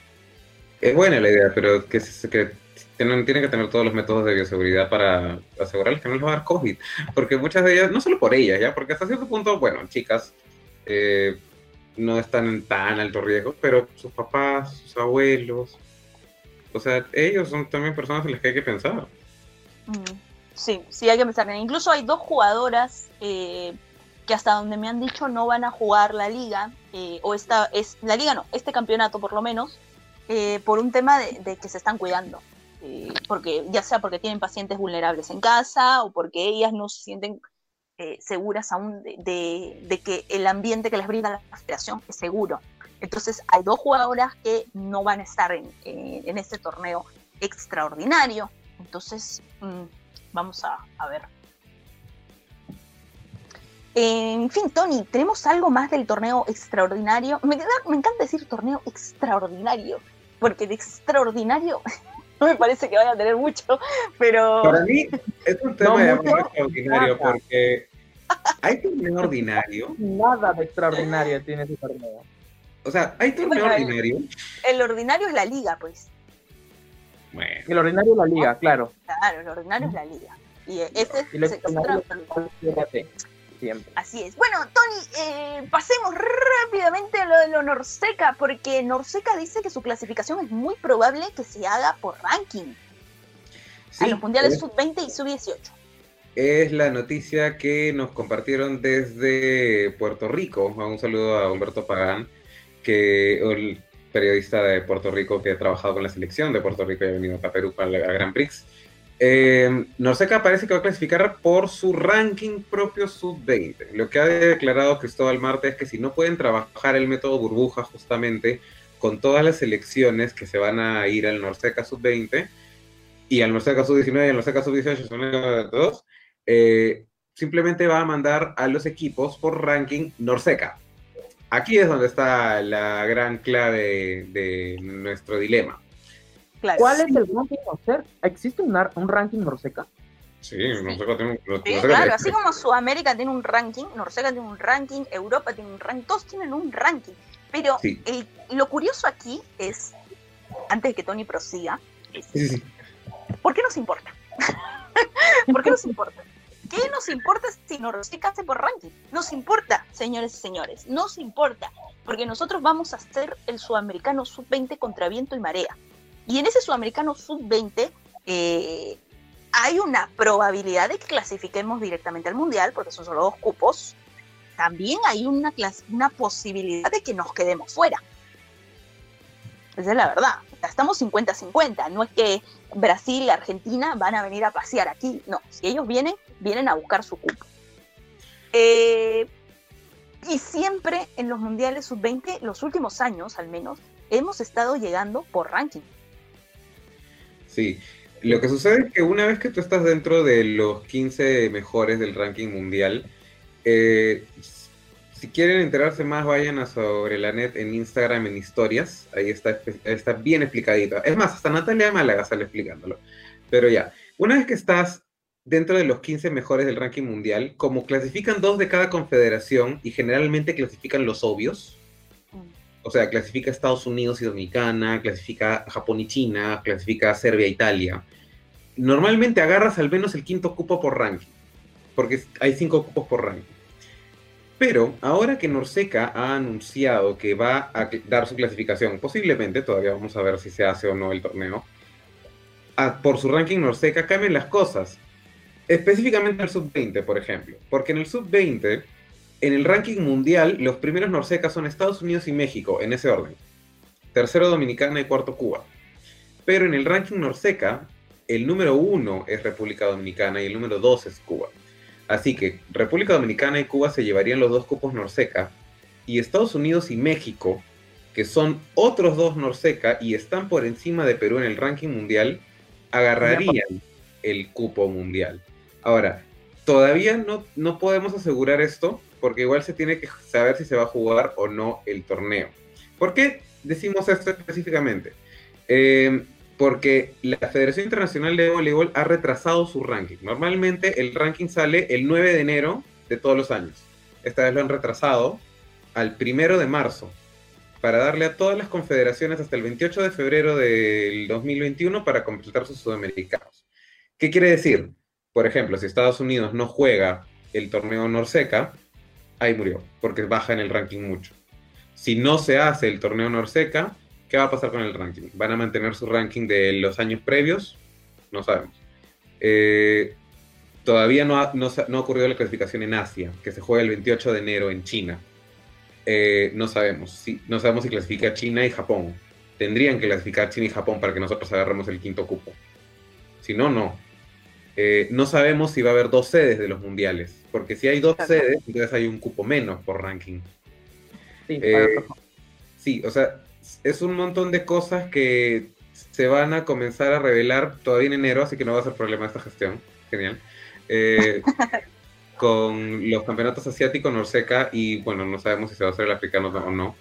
es buena la idea, pero que, que tienen, que tener todos los métodos de bioseguridad para asegurarles que no les va a dar COVID. Porque muchas de ellas, no solo por ellas, ya, porque hasta cierto punto, bueno, chicas, eh, no están en tan alto riesgo, pero sus papás, sus abuelos, o sea, ellos son también personas en las que hay que pensar. Mm, sí, sí, hay que pensar. Incluso hay dos jugadoras eh, que hasta donde me han dicho no van a jugar la liga, eh, o esta, es, la liga no, este campeonato por lo menos, eh, por un tema de, que se están cuidando. porque ya sea porque tienen pacientes vulnerables en casa o porque ellas no se sienten eh, seguras aún de, que el ambiente que les brinda la federación es seguro. Entonces hay dos jugadoras que no van a estar en, este torneo extraordinario. Entonces, mm, vamos a, ver. En fin, Tony, tenemos algo más del torneo extraordinario. Me, me encanta decir torneo extraordinario, porque de extraordinario (laughs) no me parece que vaya a tener mucho, pero... Para mí es un tema de extraordinario porque hay torneo ordinario. Nada de extraordinario tiene ese torneo. O sea, hay torneo ordinario. El, ordinario es la liga, pues. Bueno. El ordinario es la liga, claro. Claro, el ordinario es la liga. Y ese es el siempre. Así es. Bueno, Tony, eh, pasemos rápidamente a lo de lo Norseca, porque Norseca dice que su clasificación es muy probable que se haga por ranking. a los mundiales sub-20 y sub-18. Es la noticia que nos compartieron desde Puerto Rico. Un saludo a Humberto Pagán, que periodista de Puerto Rico que ha trabajado con la selección de Puerto Rico y ha venido a Perú para la Gran Prix. Eh, Norseca parece que va a clasificar por su ranking propio sub-20. Lo que ha declarado Cristóbal Marte es que si no pueden trabajar el método burbuja justamente con todas las selecciones que se van a ir al Norseca sub-20 y al Norseca sub-19 y al Norseca sub-18 son todos, eh, simplemente va a mandar a los equipos por ranking Norseca. Aquí es donde está la gran clave de nuestro dilema. ¿Cuál es el ranking Norseca? ¿Existe un, un ranking Norseca? Sí, Norseca tiene un sí, Claro, así como Sudamérica tiene un ranking, Norseca tiene un ranking, Europa tiene un ranking, todos tienen un ranking. Pero lo curioso aquí es, antes de que Tony prosiga, ¿por qué nos importa? (laughs) ¿Por qué nos importa? ¿Qué nos importa si Norseca hace por ranking? Nos importa, señores y señores, nos importa, porque nosotros vamos a hacer el sudamericano sub-20 contra viento y marea. Y en ese sudamericano sub-20 eh, hay una probabilidad de que clasifiquemos directamente al mundial, porque son solo dos cupos. También hay una, una posibilidad de que nos quedemos fuera. Esa es la verdad. Estamos 50-50. No es que Brasil Argentina van a venir a pasear aquí. No, si ellos vienen, vienen a buscar su cupo. Eh, y siempre en los mundiales sub-20, los últimos años al menos, hemos estado llegando por ranking. Sí, lo que sucede es que una vez que tú estás dentro de los 15 mejores del ranking mundial, eh, si quieren enterarse más, vayan a sobre la net en Instagram en historias. Ahí está, está bien explicadito. Es más, hasta Natalia Málaga sale explicándolo. Pero ya, una vez que estás dentro de los 15 mejores del ranking mundial, como clasifican dos de cada confederación y generalmente clasifican los obvios, o sea, clasifica Estados Unidos y Dominicana, clasifica Japón y China, clasifica Serbia e Italia. Normalmente agarras al menos el quinto cupo por ranking, porque hay cinco cupos por ranking. Pero ahora que Norseca ha anunciado que va a dar su clasificación, posiblemente, todavía vamos a ver si se hace o no el torneo, por su ranking Norseca cambian las cosas. Específicamente el sub-20, por ejemplo. Porque en el sub-20 en el ranking mundial, los primeros Norsecas son Estados Unidos y México, en ese orden. Tercero Dominicana y cuarto Cuba. Pero en el ranking Norseca, el número uno es República Dominicana y el número dos es Cuba. Así que República Dominicana y Cuba se llevarían los dos cupos Norseca y Estados Unidos y México, que son otros dos Norseca y están por encima de Perú en el ranking mundial, agarrarían el cupo mundial. Ahora, todavía no, no podemos asegurar esto porque igual se tiene que saber si se va a jugar o no el torneo. ¿Por qué decimos esto específicamente? Em, porque la Federación Internacional de Voleibol ha retrasado su ranking. Normalmente el ranking sale el 9 de enero de todos los años. Esta vez lo han retrasado al 1 de marzo para darle a todas las confederaciones hasta el 28 de febrero del 2021 para completar sus sudamericanos. ¿Qué quiere decir? Por ejemplo, si Estados Unidos no juega el torneo Norseca, ahí murió, porque baja en el ranking mucho. Si no se hace el torneo Norseca, ¿qué va a pasar con el ranking? ¿Van a mantener su ranking de los años previos? No sabemos. Eh, todavía no ha, no, ocurrido la clasificación en Asia, que se juega el 28 de enero en China. Eh, no sabemos. Si, no sabemos si clasifica China y Japón. Tendrían que clasificar China y Japón para que nosotros agarremos el quinto cupo. Si no, no. Eh, no sabemos si va a haber dos sedes de los mundiales, porque si hay dos sedes, entonces hay un cupo menos por ranking. Eh, sí, o sea, es un montón de cosas que se van a comenzar a revelar todavía en enero, así que no va a ser problema esta gestión. Genial. Eh, (laughs) con los campeonatos asiáticos Norseca y bueno, no sabemos si se va a hacer el africano o no.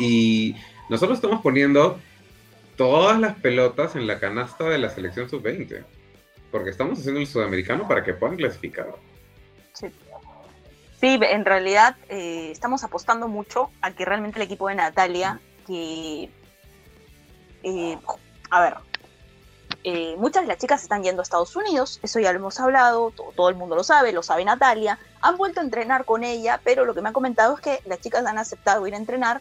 Y nosotros estamos poniendo todas las pelotas en la canasta de la selección sub-20, porque estamos haciendo el sudamericano para que puedan clasificar. Sí. Sí, en realidad eh, estamos apostando mucho a que realmente el equipo de Natalia, que, eh, a ver, eh, muchas de las chicas están yendo a Estados Unidos, eso ya lo hemos hablado, todo, el mundo lo sabe, lo sabe Natalia, han vuelto a entrenar con ella, pero lo que me han comentado es que las chicas han aceptado ir a entrenar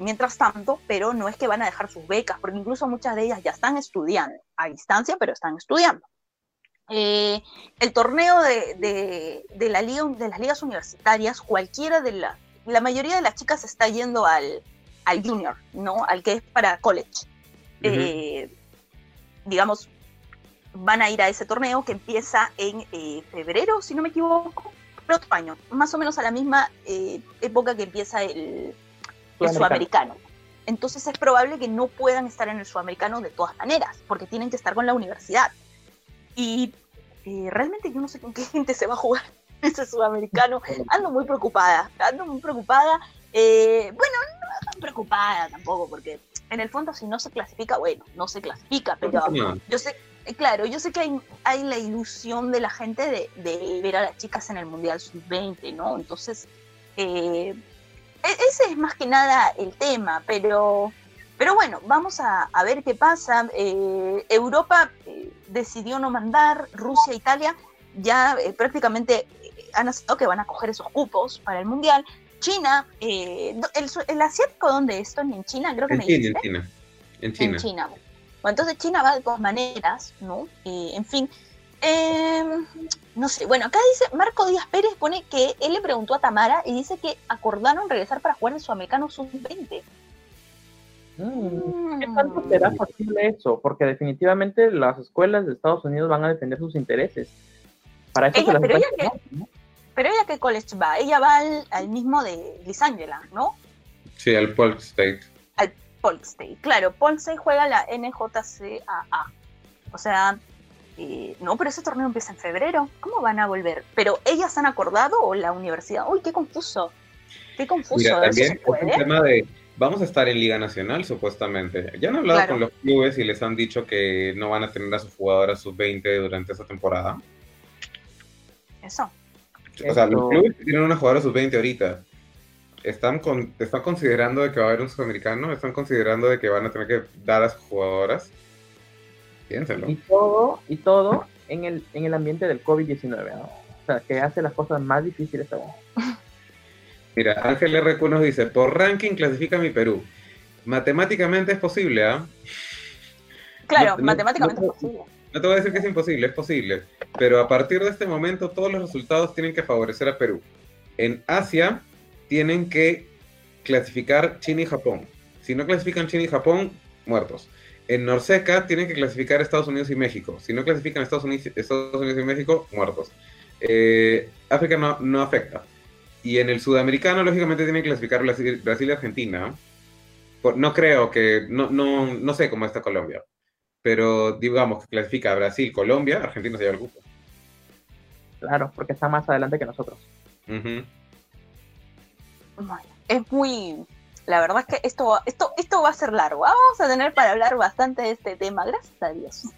mientras tanto, pero no es que van a dejar sus becas, porque incluso muchas de ellas ya están estudiando a distancia, pero están estudiando. Eh, el torneo de, la liga, de las ligas universitarias, cualquiera de la, la mayoría de las chicas está yendo al, al junior, ¿no? Al que es para college. Eh, digamos, van a ir a ese torneo que empieza en eh, febrero, si no me equivoco, pero otro año, más o menos a la misma época que empieza el, el sudamericano. Entonces es probable que no puedan estar en el sudamericano de todas maneras, porque tienen que estar con la universidad. Y eh, realmente yo no sé con qué gente se va a jugar (laughs) ese sudamericano. Ando muy preocupada, ando muy preocupada. Eh, bueno, no tan preocupada tampoco, porque en el fondo si no se clasifica, bueno, no se clasifica, pero yo sé, eh, claro, yo sé que hay, hay la ilusión de la gente de, de, ver a las chicas en el Mundial Sub-20, ¿no? Entonces, e-, ese es más que nada el tema, pero pero bueno, vamos a, ver qué pasa. Eh, Europa eh, decidió no mandar, Rusia e Italia ya eh, prácticamente han aceptado que van a coger esos cupos para el Mundial. China, el, el, asiático dónde es, En China, creo que en me China, En China. En China. En China. Bueno, entonces China va de todas maneras, ¿no? en fin. Em, no sé, bueno, acá dice, Marco Díaz Pérez pone que él le preguntó a Tamara y dice que acordaron regresar para jugar el Sudamericano Sub-20. Mm, ¿Qué tanto será posible eso? Porque definitivamente las escuelas de Estados Unidos van a defender sus intereses. Para eso pero, ella que, pero ella qué college va? Ella va al, mismo de Lisangela, ¿no? Sí, al Polk State. Al Polk State, claro. Polk State juega la NJCAA. O sea, eh, no, pero ese torneo empieza en febrero. ¿Cómo van a volver? ¿Pero ellas han acordado o la universidad? Uy, qué confuso. Qué confuso. Mira, también es un tema de vamos a estar en Liga Nacional, supuestamente. Ya han hablado con los clubes y les han dicho que no van a tener a sus jugadoras sub-20 durante esa temporada. Eso. O sea, los clubes tienen una jugadora sub-20 ahorita. Están, con, están considerando de que va a haber un sudamericano, están considerando de que van a tener que dar a sus jugadoras. Piénselo. Y todo, y todo en el, en el ambiente del COVID-19, ¿no? O sea, que hace las cosas más difíciles aún. (laughs) Mira, Ángel RQ nos dice, por ranking clasifica mi Perú. Matemáticamente es posible, ¿ah? Claro, matemáticamente es posible. No te voy a decir que es imposible, es posible. Pero a partir de este momento todos los resultados tienen que favorecer a Perú. En Asia tienen que clasificar China y Japón. Si no clasifican China y Japón, muertos. En Norseca tienen que clasificar Estados Unidos y México. Si no clasifican Estados Unidos, Estados Unidos y México, muertos. Eh, África no, no afecta. Y en el sudamericano, lógicamente, tienen que clasificar Brasil, y Argentina. no creo que, no, no, no sé cómo está Colombia, pero digamos que clasifica Brasil, Colombia, Argentina se lleva el grupo. Claro, porque está más adelante que nosotros. Es muy, la verdad es que esto, esto, esto va a ser largo. Ah, vamos a tener para hablar bastante de este tema, gracias a Dios. (laughs)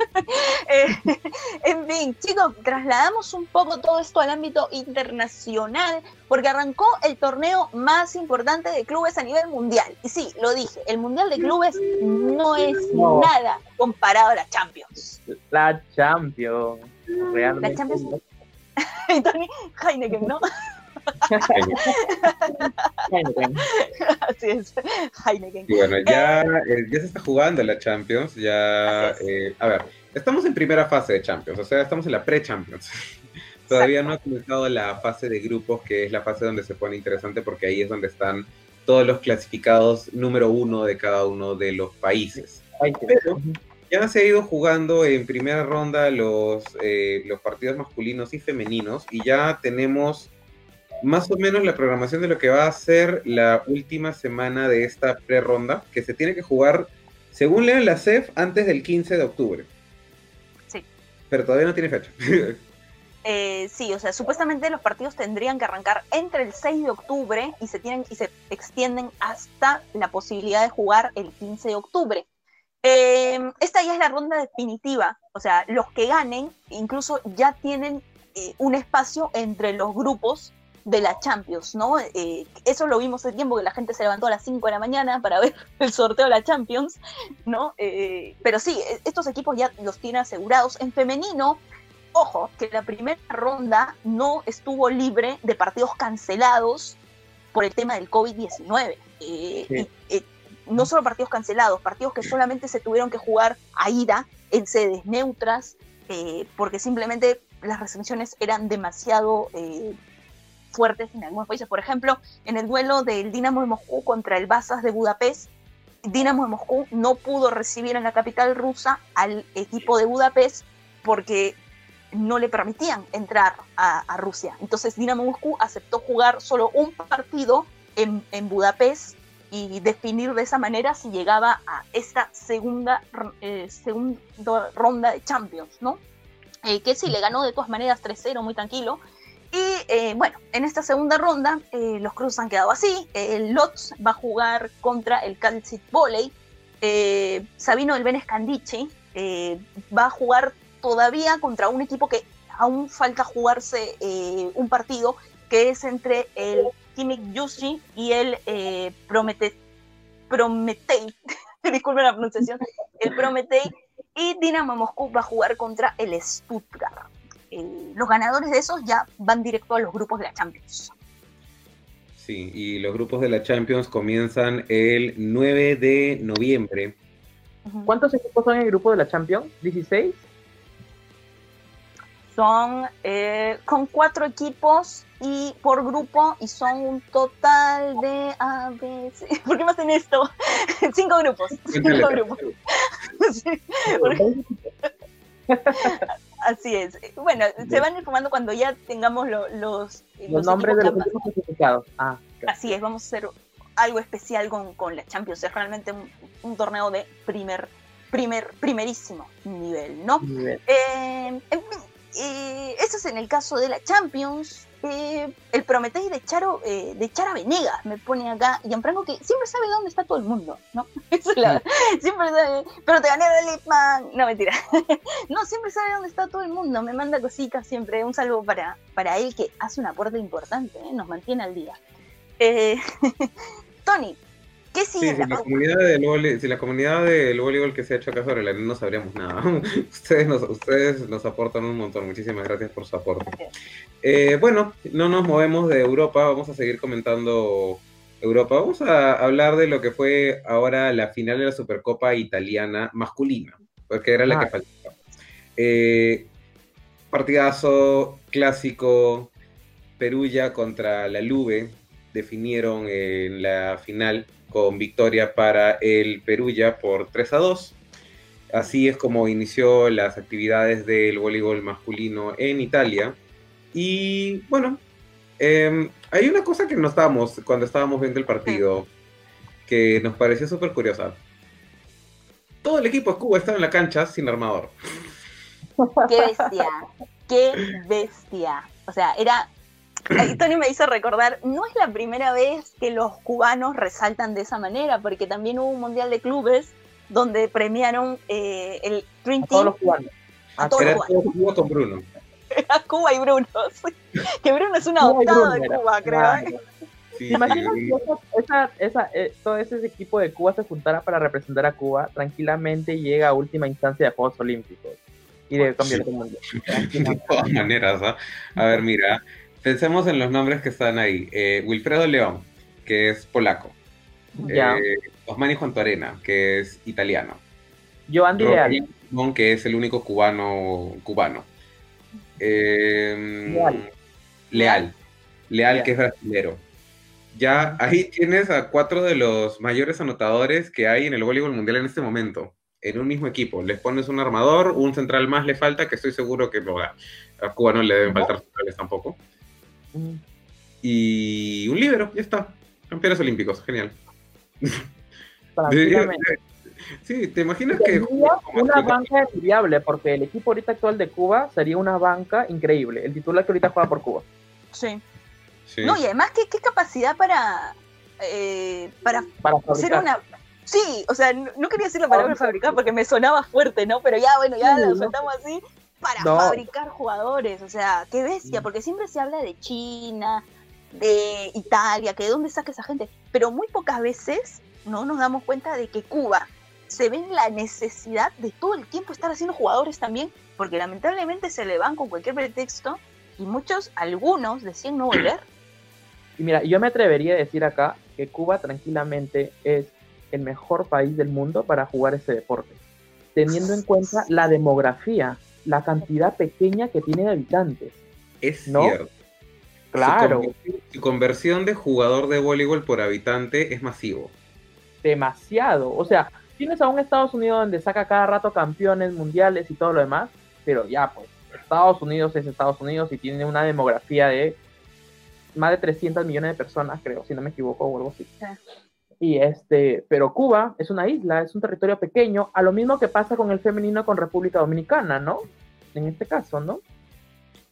Eh, en fin, chicos, trasladamos un poco todo esto al ámbito internacional, porque arrancó el torneo más importante de clubes a nivel mundial. Y sí, lo dije, el mundial de clubes no es nada comparado a la Champions. La Champions, realmente. La Champions. (laughs) Tony Heineken, ¿no? Así es, Heineken. Y bueno, ya, eh, ya se está jugando la Champions. Ya, eh, a ver, estamos en primera fase de Champions, o sea, estamos en la pre-Champions. (laughs) Todavía no ha comenzado la fase de grupos, que es la fase donde se pone interesante porque ahí es donde están todos los clasificados número uno de cada uno de los países. Pero ya se ha ido jugando en primera ronda los, eh, los partidos masculinos y femeninos y ya tenemos más o menos la programación de lo que va a ser la última semana de esta pre-ronda, que se tiene que jugar, según lean la CEF, antes del 15 de octubre. Sí. Pero todavía no tiene fecha. (laughs) Eh, sí, o sea, supuestamente los partidos tendrían que arrancar entre el 6 de octubre y se, tienen, y se extienden hasta la posibilidad de jugar el 15 de octubre. Eh, esta ya es la ronda definitiva, o sea, los que ganen incluso ya tienen eh, un espacio entre los grupos de la Champions, ¿no? eso lo vimos el tiempo que la gente se levantó a las 5 de la mañana para ver (laughs) el sorteo de la Champions, ¿no? pero sí, estos equipos ya los tienen asegurados. En femenino, Ojo, que la primera ronda no estuvo libre de partidos cancelados por el tema del COVID-19. Eh, eh, no solo partidos cancelados, partidos que solamente se tuvieron que jugar a ida en sedes neutras, eh, porque simplemente las restricciones eran demasiado fuertes en algunos países. Por ejemplo, en el duelo del Dinamo de Moscú contra el Basas de Budapest, Dinamo de Moscú no pudo recibir en la capital rusa al equipo de Budapest porque no le permitían entrar a, Rusia. Entonces Dinamo Moscú aceptó jugar solo un partido en, Budapest y definir de esa manera si llegaba a esta segunda, eh, segunda ronda de Champions, ¿no? Eh, que sí, le ganó de todas maneras 3-0, muy tranquilo. Y eh, bueno, en esta segunda ronda los Cruz han quedado así. El Lotz va a jugar contra el Calcit Volley. Sabino del Benes Candici va a jugar todavía contra un equipo que aún falta jugarse eh, un partido, que es entre el Kimik Yushi y el eh, Promete, Prometei, (laughs) disculpen la pronunciación, el Prometei, y Dinamo Moscú va a jugar contra el Stuttgart. Eh, los ganadores de esos ya van directo a los grupos de la Champions. Sí, y los grupos de la Champions comienzan el 9 de noviembre. ¿Cuántos equipos son en el grupo de la Champions? ¿16? son eh, con cuatro equipos y por grupo y son un total de A. (laughs) ¿Por qué me hacen esto? (laughs) cinco grupos. (laughs) Cinco grupos. Así es. Bueno, se van informando cuando ya tengamos los, los, nombres de los clasificados. Ah, Así es, vamos a hacer algo especial con, con la Champions. Es realmente un, torneo de primer, primer, primerísimo nivel, ¿no? Eh, en fin, eh, eso es en el caso de la Champions. Eh, el Prometéis de Charo, eh, de Chara Venegas me pone acá, y Franco que siempre sabe dónde está todo el mundo, ¿no? (laughs) Eso es la, (laughs) siempre sabe, pero te gané de Lipman, no mentira, (laughs) no, siempre sabe dónde está todo el mundo, me manda cositas siempre, un saludo para, para él que hace un aporte importante, nos mantiene al día. Tony, sí, si, la comunidad del si la comunidad del voleibol que se ha hecho acá sobre la no sabríamos nada. (laughs) ustedes, nos, ustedes nos aportan un montón. Muchísimas gracias por su aporte. Eh, bueno, no nos movemos de Europa. Vamos a seguir comentando Europa. Vamos a hablar de lo que fue ahora la final de la Supercopa italiana masculina, porque era la que faltaba. Eh, partidazo clásico, Perugia contra la Lube definieron en la final con victoria para el Perugia por 3 a 2. Así es como inició las actividades del voleibol masculino en Italia. Y bueno, em, hay una cosa que notamos cuando estábamos viendo el partido que nos pareció súper curiosa. Todo el equipo de Cuba estaba en la cancha sin armador. Qué bestia, qué bestia. O sea, era Tony me hizo recordar, no es la primera vez que los cubanos resaltan de esa manera, porque también hubo un mundial de clubes donde premiaron eh, el Dream Team. A todos los cubanos. A todos los cubanos. Cuba con Bruno. (laughs) A Cuba y Bruno. Que Bruno es una adoptado de Cuba, creo. ¿eh? Sí, imaginas esa, esa, eh, todo ese equipo de Cuba se juntara para representar a Cuba? Tranquilamente llega a última instancia de Juegos Olímpicos y de cambiar el mundo. (laughs) De todas maneras, ¿ah? a ver, mira, Pensemos en los nombres que están ahí. Eh, Wilfredo León, que es polaco. Ya. Eh, Osmani Juan Torena, que es italiano. Joan Leal. que es el único cubano cubano. Em, Leal. Leal. Leal, que es brasilero. Ya ahí tienes a cuatro de los mayores anotadores que hay en el voleibol mundial en este momento, en un mismo equipo. Les pones un armador, un central más le falta, que estoy seguro que lo A Cuba no le deben faltar centrales tampoco. Y un libro, ya está. Campeones olímpicos, genial. (laughs) Sí, ¿te imaginas que... Una banca viable, porque el equipo ahorita actual de Cuba sería una banca increíble. El titular que ahorita juega por Cuba. Sí. No, y además, ¿qué, qué capacidad para, eh, para, para hacer una... Sí, o sea, no, quería decir la palabra fabricar porque me sonaba fuerte, ¿no? Pero ya, bueno, ya lo soltamos así para fabricar jugadores. O sea, qué bestia, porque siempre se habla de China, de Italia, que de dónde saca esa gente. Pero muy pocas veces no nos damos cuenta de que Cuba se ve en la necesidad de todo el tiempo estar haciendo jugadores también, porque lamentablemente se le van con cualquier pretexto y muchos, algunos, deciden no volver. (clears throat) Y mira, yo me atrevería a decir acá que Cuba tranquilamente es el mejor país del mundo para jugar ese deporte, teniendo en cuenta la demografía, la cantidad pequeña que tiene de habitantes. Es cierto. Claro. Su conversión, de jugador de voleibol por habitante es masivo. Demasiado. O sea, tienes a un Estados Unidos donde saca cada rato campeones mundiales y todo lo demás, pero ya, pues, Estados Unidos es Estados Unidos y tiene una demografía de más de 300 millones de personas, creo, si no me equivoco o algo así. Y este, pero Cuba es una isla, es un territorio pequeño, a lo mismo que pasa con el femenino con República Dominicana, ¿no? En este caso, ¿no?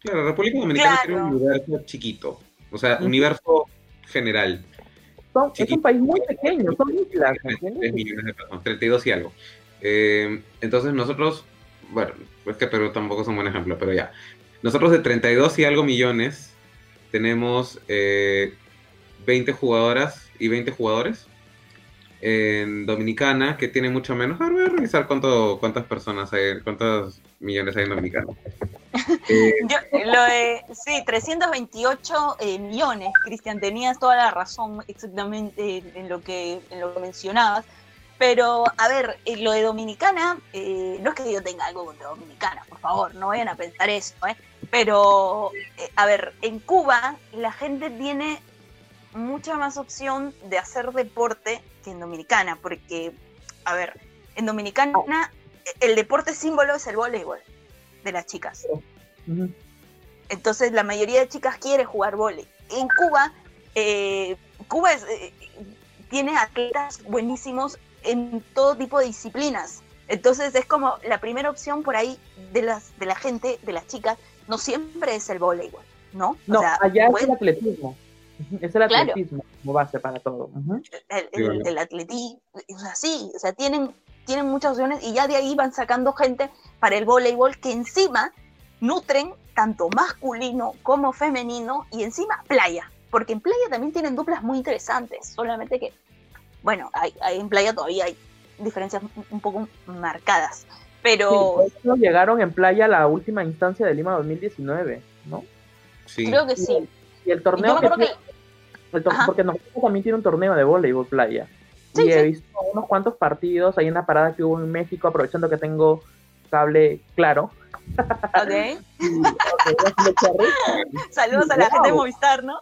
Claro, República Dominicana tiene un universo chiquito, o sea, universo general. es un país muy pequeño, son islas. 3 millones de personas, 32 y algo. Eh, entonces nosotros, bueno, es que Perú tampoco es un buen ejemplo, pero ya. Nosotros de 32 y algo millones tenemos 20 eh, jugadoras y 20 jugadores en Dominicana, que tiene mucho menos. Ahora voy a revisar cuánto, cuántas personas hay, cuántos millones hay en Dominicana. (laughs) Eh, lo de, sí, 328 eh, millones, Cristian, tenías toda la razón exactamente en lo que, en lo que mencionabas. Pero, a ver, eh, lo de Dominicana, no es que yo tenga algo contra Dominicana, por favor, no vayan a pensar eso, ¿eh? Pero, a ver, en Cuba la gente tiene mucha más opción de hacer deporte que en Dominicana, porque, a ver, en Dominicana el deporte símbolo es el voleibol de las chicas. Entonces la mayoría de chicas quiere jugar voleibol. En Cuba, eh, Cuba eh, tiene atletas buenísimos en todo tipo de disciplinas. Entonces es como la primera opción por ahí de las de la gente, de las chicas, no siempre es el voleibol, ¿no? No, allá es el atletismo. (laughs) Es el atletismo como base para todo. El, atletismo, o sea, sí, o sea, tienen, tienen muchas opciones y ya de ahí van sacando gente para el voleibol que encima nutren tanto masculino como femenino y encima playa, porque en playa también tienen duplas muy interesantes, solamente que, bueno, hay, en playa todavía hay diferencias un poco marcadas, pero... llegaron en playa a la última instancia de Lima 2019, ¿no? Sí. Creo que sí. Y el torneo que, porque nosotros también tiene un torneo de voleibol playa. y he visto unos cuantos partidos, hay una parada que hubo en México, aprovechando que tengo cable claro. Ok. (laughs) saludos a la gente de Movistar, ¿no?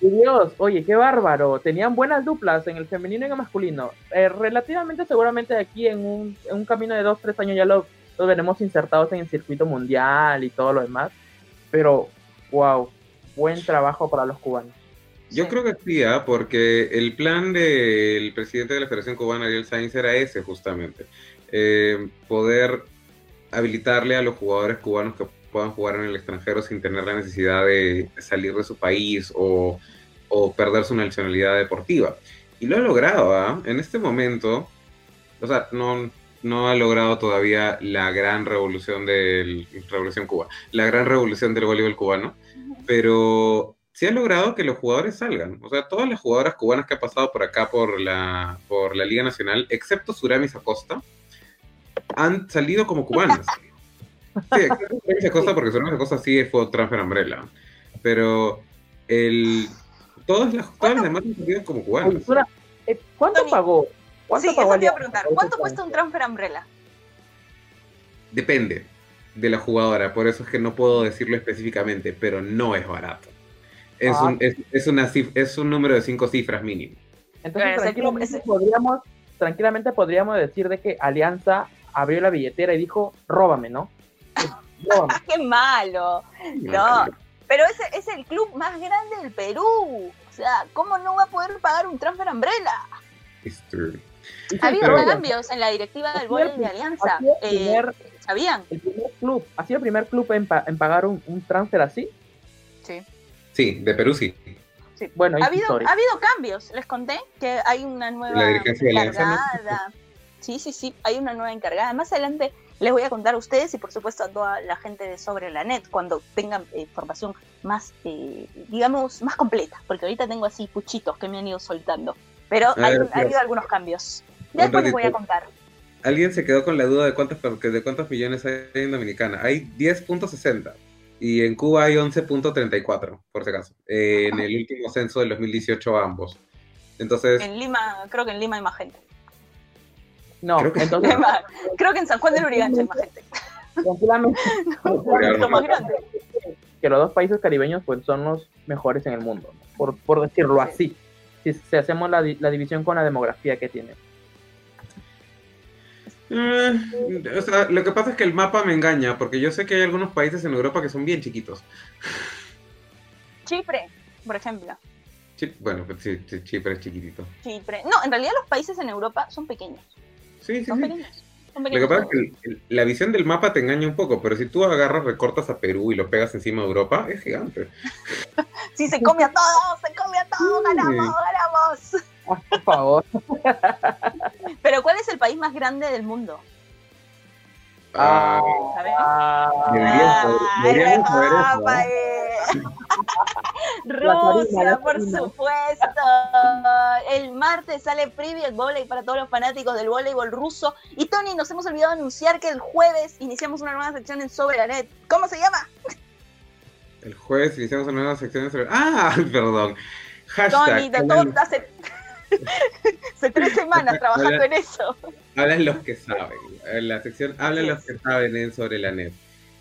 Dios, oye, qué bárbaro. Tenían buenas duplas en el femenino y en el masculino. Eh, relativamente, seguramente aquí en un, en un camino de dos, tres años ya lo, veremos insertados en el circuito mundial y todo lo demás. Pero, wow, buen trabajo para los cubanos. Yo creo que sí, ¿ah? porque el plan del presidente de la Federación Cubana, Ariel Sainz, era ese justamente. Eh, poder habilitarle a los jugadores cubanos que puedan jugar en el extranjero sin tener la necesidad de salir de su país o, perder su nacionalidad deportiva. Y lo ha logrado, ¿ah? En este momento, o sea, no, no ha logrado todavía la gran revolución del Revolución Cuba, la gran revolución del voleibol cubano, pero sí ha logrado que los jugadores salgan. O sea, todas las jugadoras cubanas que han pasado por acá por la, por la Liga Nacional, excepto Suramis Acosta, han salido como cubanas. Sí, Suramis Acosta, porque Suramis Acosta sí fue transfer umbrella. Pero el, todas, las, todas las demás han salido como cubanas. Eh, ¿Cuánto pagó? ¿Cuánto sí, eso te iba a preguntar. ¿Cuánto cuesta un transfer umbrella? Depende de la jugadora, por eso es que no puedo decirlo específicamente, pero no es barato. Es, ah. un, es, una, es un número de cinco cifras mínimo. Entonces, tranquilamente, podríamos, tranquilamente podríamos decir de que Alianza abrió la billetera y dijo, róbame, ¿no? (laughs) Róbame. ¡Qué malo! No, pero ese es el club más grande del Perú. O sea, ¿cómo no va a poder pagar un transfer umbrella? history. Ha habido cambios en la directiva del voleibol de Alianza. Eh, ¿Sabían? El primer club, ¿ha sido el primer club en, pagar un, transfer así? Sí. Sí, de Perú sí. sí. Bueno, ha habido, ha habido cambios. Les conté que hay una nueva encargada. Sí, sí, sí, hay una nueva encargada. Más adelante les voy a contar a ustedes y por supuesto a toda la gente de Sobre la Net cuando tengan eh, información más, eh, digamos, más completa, porque ahorita tengo así puchitos que me han ido soltando. Pero ha habido algunos cambios. Después les voy a contar. Alguien se quedó con la duda de cuántos, de cuántos millones hay en Dominicana. Hay 10.60 y en Cuba hay 11.34, por si acaso, en el último censo del 2018 ambos. Entonces... En Lima, creo que en Lima hay más gente. No, creo que, entonces, (laughs) creo que en San Juan del Urigancho hay más gente. Tranquilamente. (laughs) más grande. Que los dos países caribeños pues son los mejores en el mundo, por, por decirlo así. Si, si hacemos la, la división con la demografía que tiene. Eh, o sea, lo que pasa es que el mapa me engaña, porque yo sé que hay algunos países en Europa que son bien chiquitos. Chipre, por ejemplo. bueno, pues sí, Chipre es chiquitito. Chipre. No, en realidad los países en Europa son pequeños. Sí, sí, son pequeños. Lo que pasa es que la visión del mapa te engaña un poco, pero si tú agarras, recortas a Perú y lo pegas encima de Europa, es gigante. (laughs) sí, se come a todos, se come a todos, ganamos, ganamos. Por favor. (laughs) Pero ¿cuál es el país más grande del mundo? Ah, (laughs) Rusia, por supuesto. El martes sale preview el volei para todos los fanáticos del voleibol ruso. Y Tony, nos hemos olvidado anunciar que el jueves iniciamos una nueva sección en Sobre la Net. ¿Cómo se llama? El jueves iniciamos una nueva sección en Sobre Ah, (laughs) perdón. Tony, de todo, hace (laughs) Hace tres semanas trabajando en eso. Hablan los que saben. En la sección Hablan los que saben sobre la net.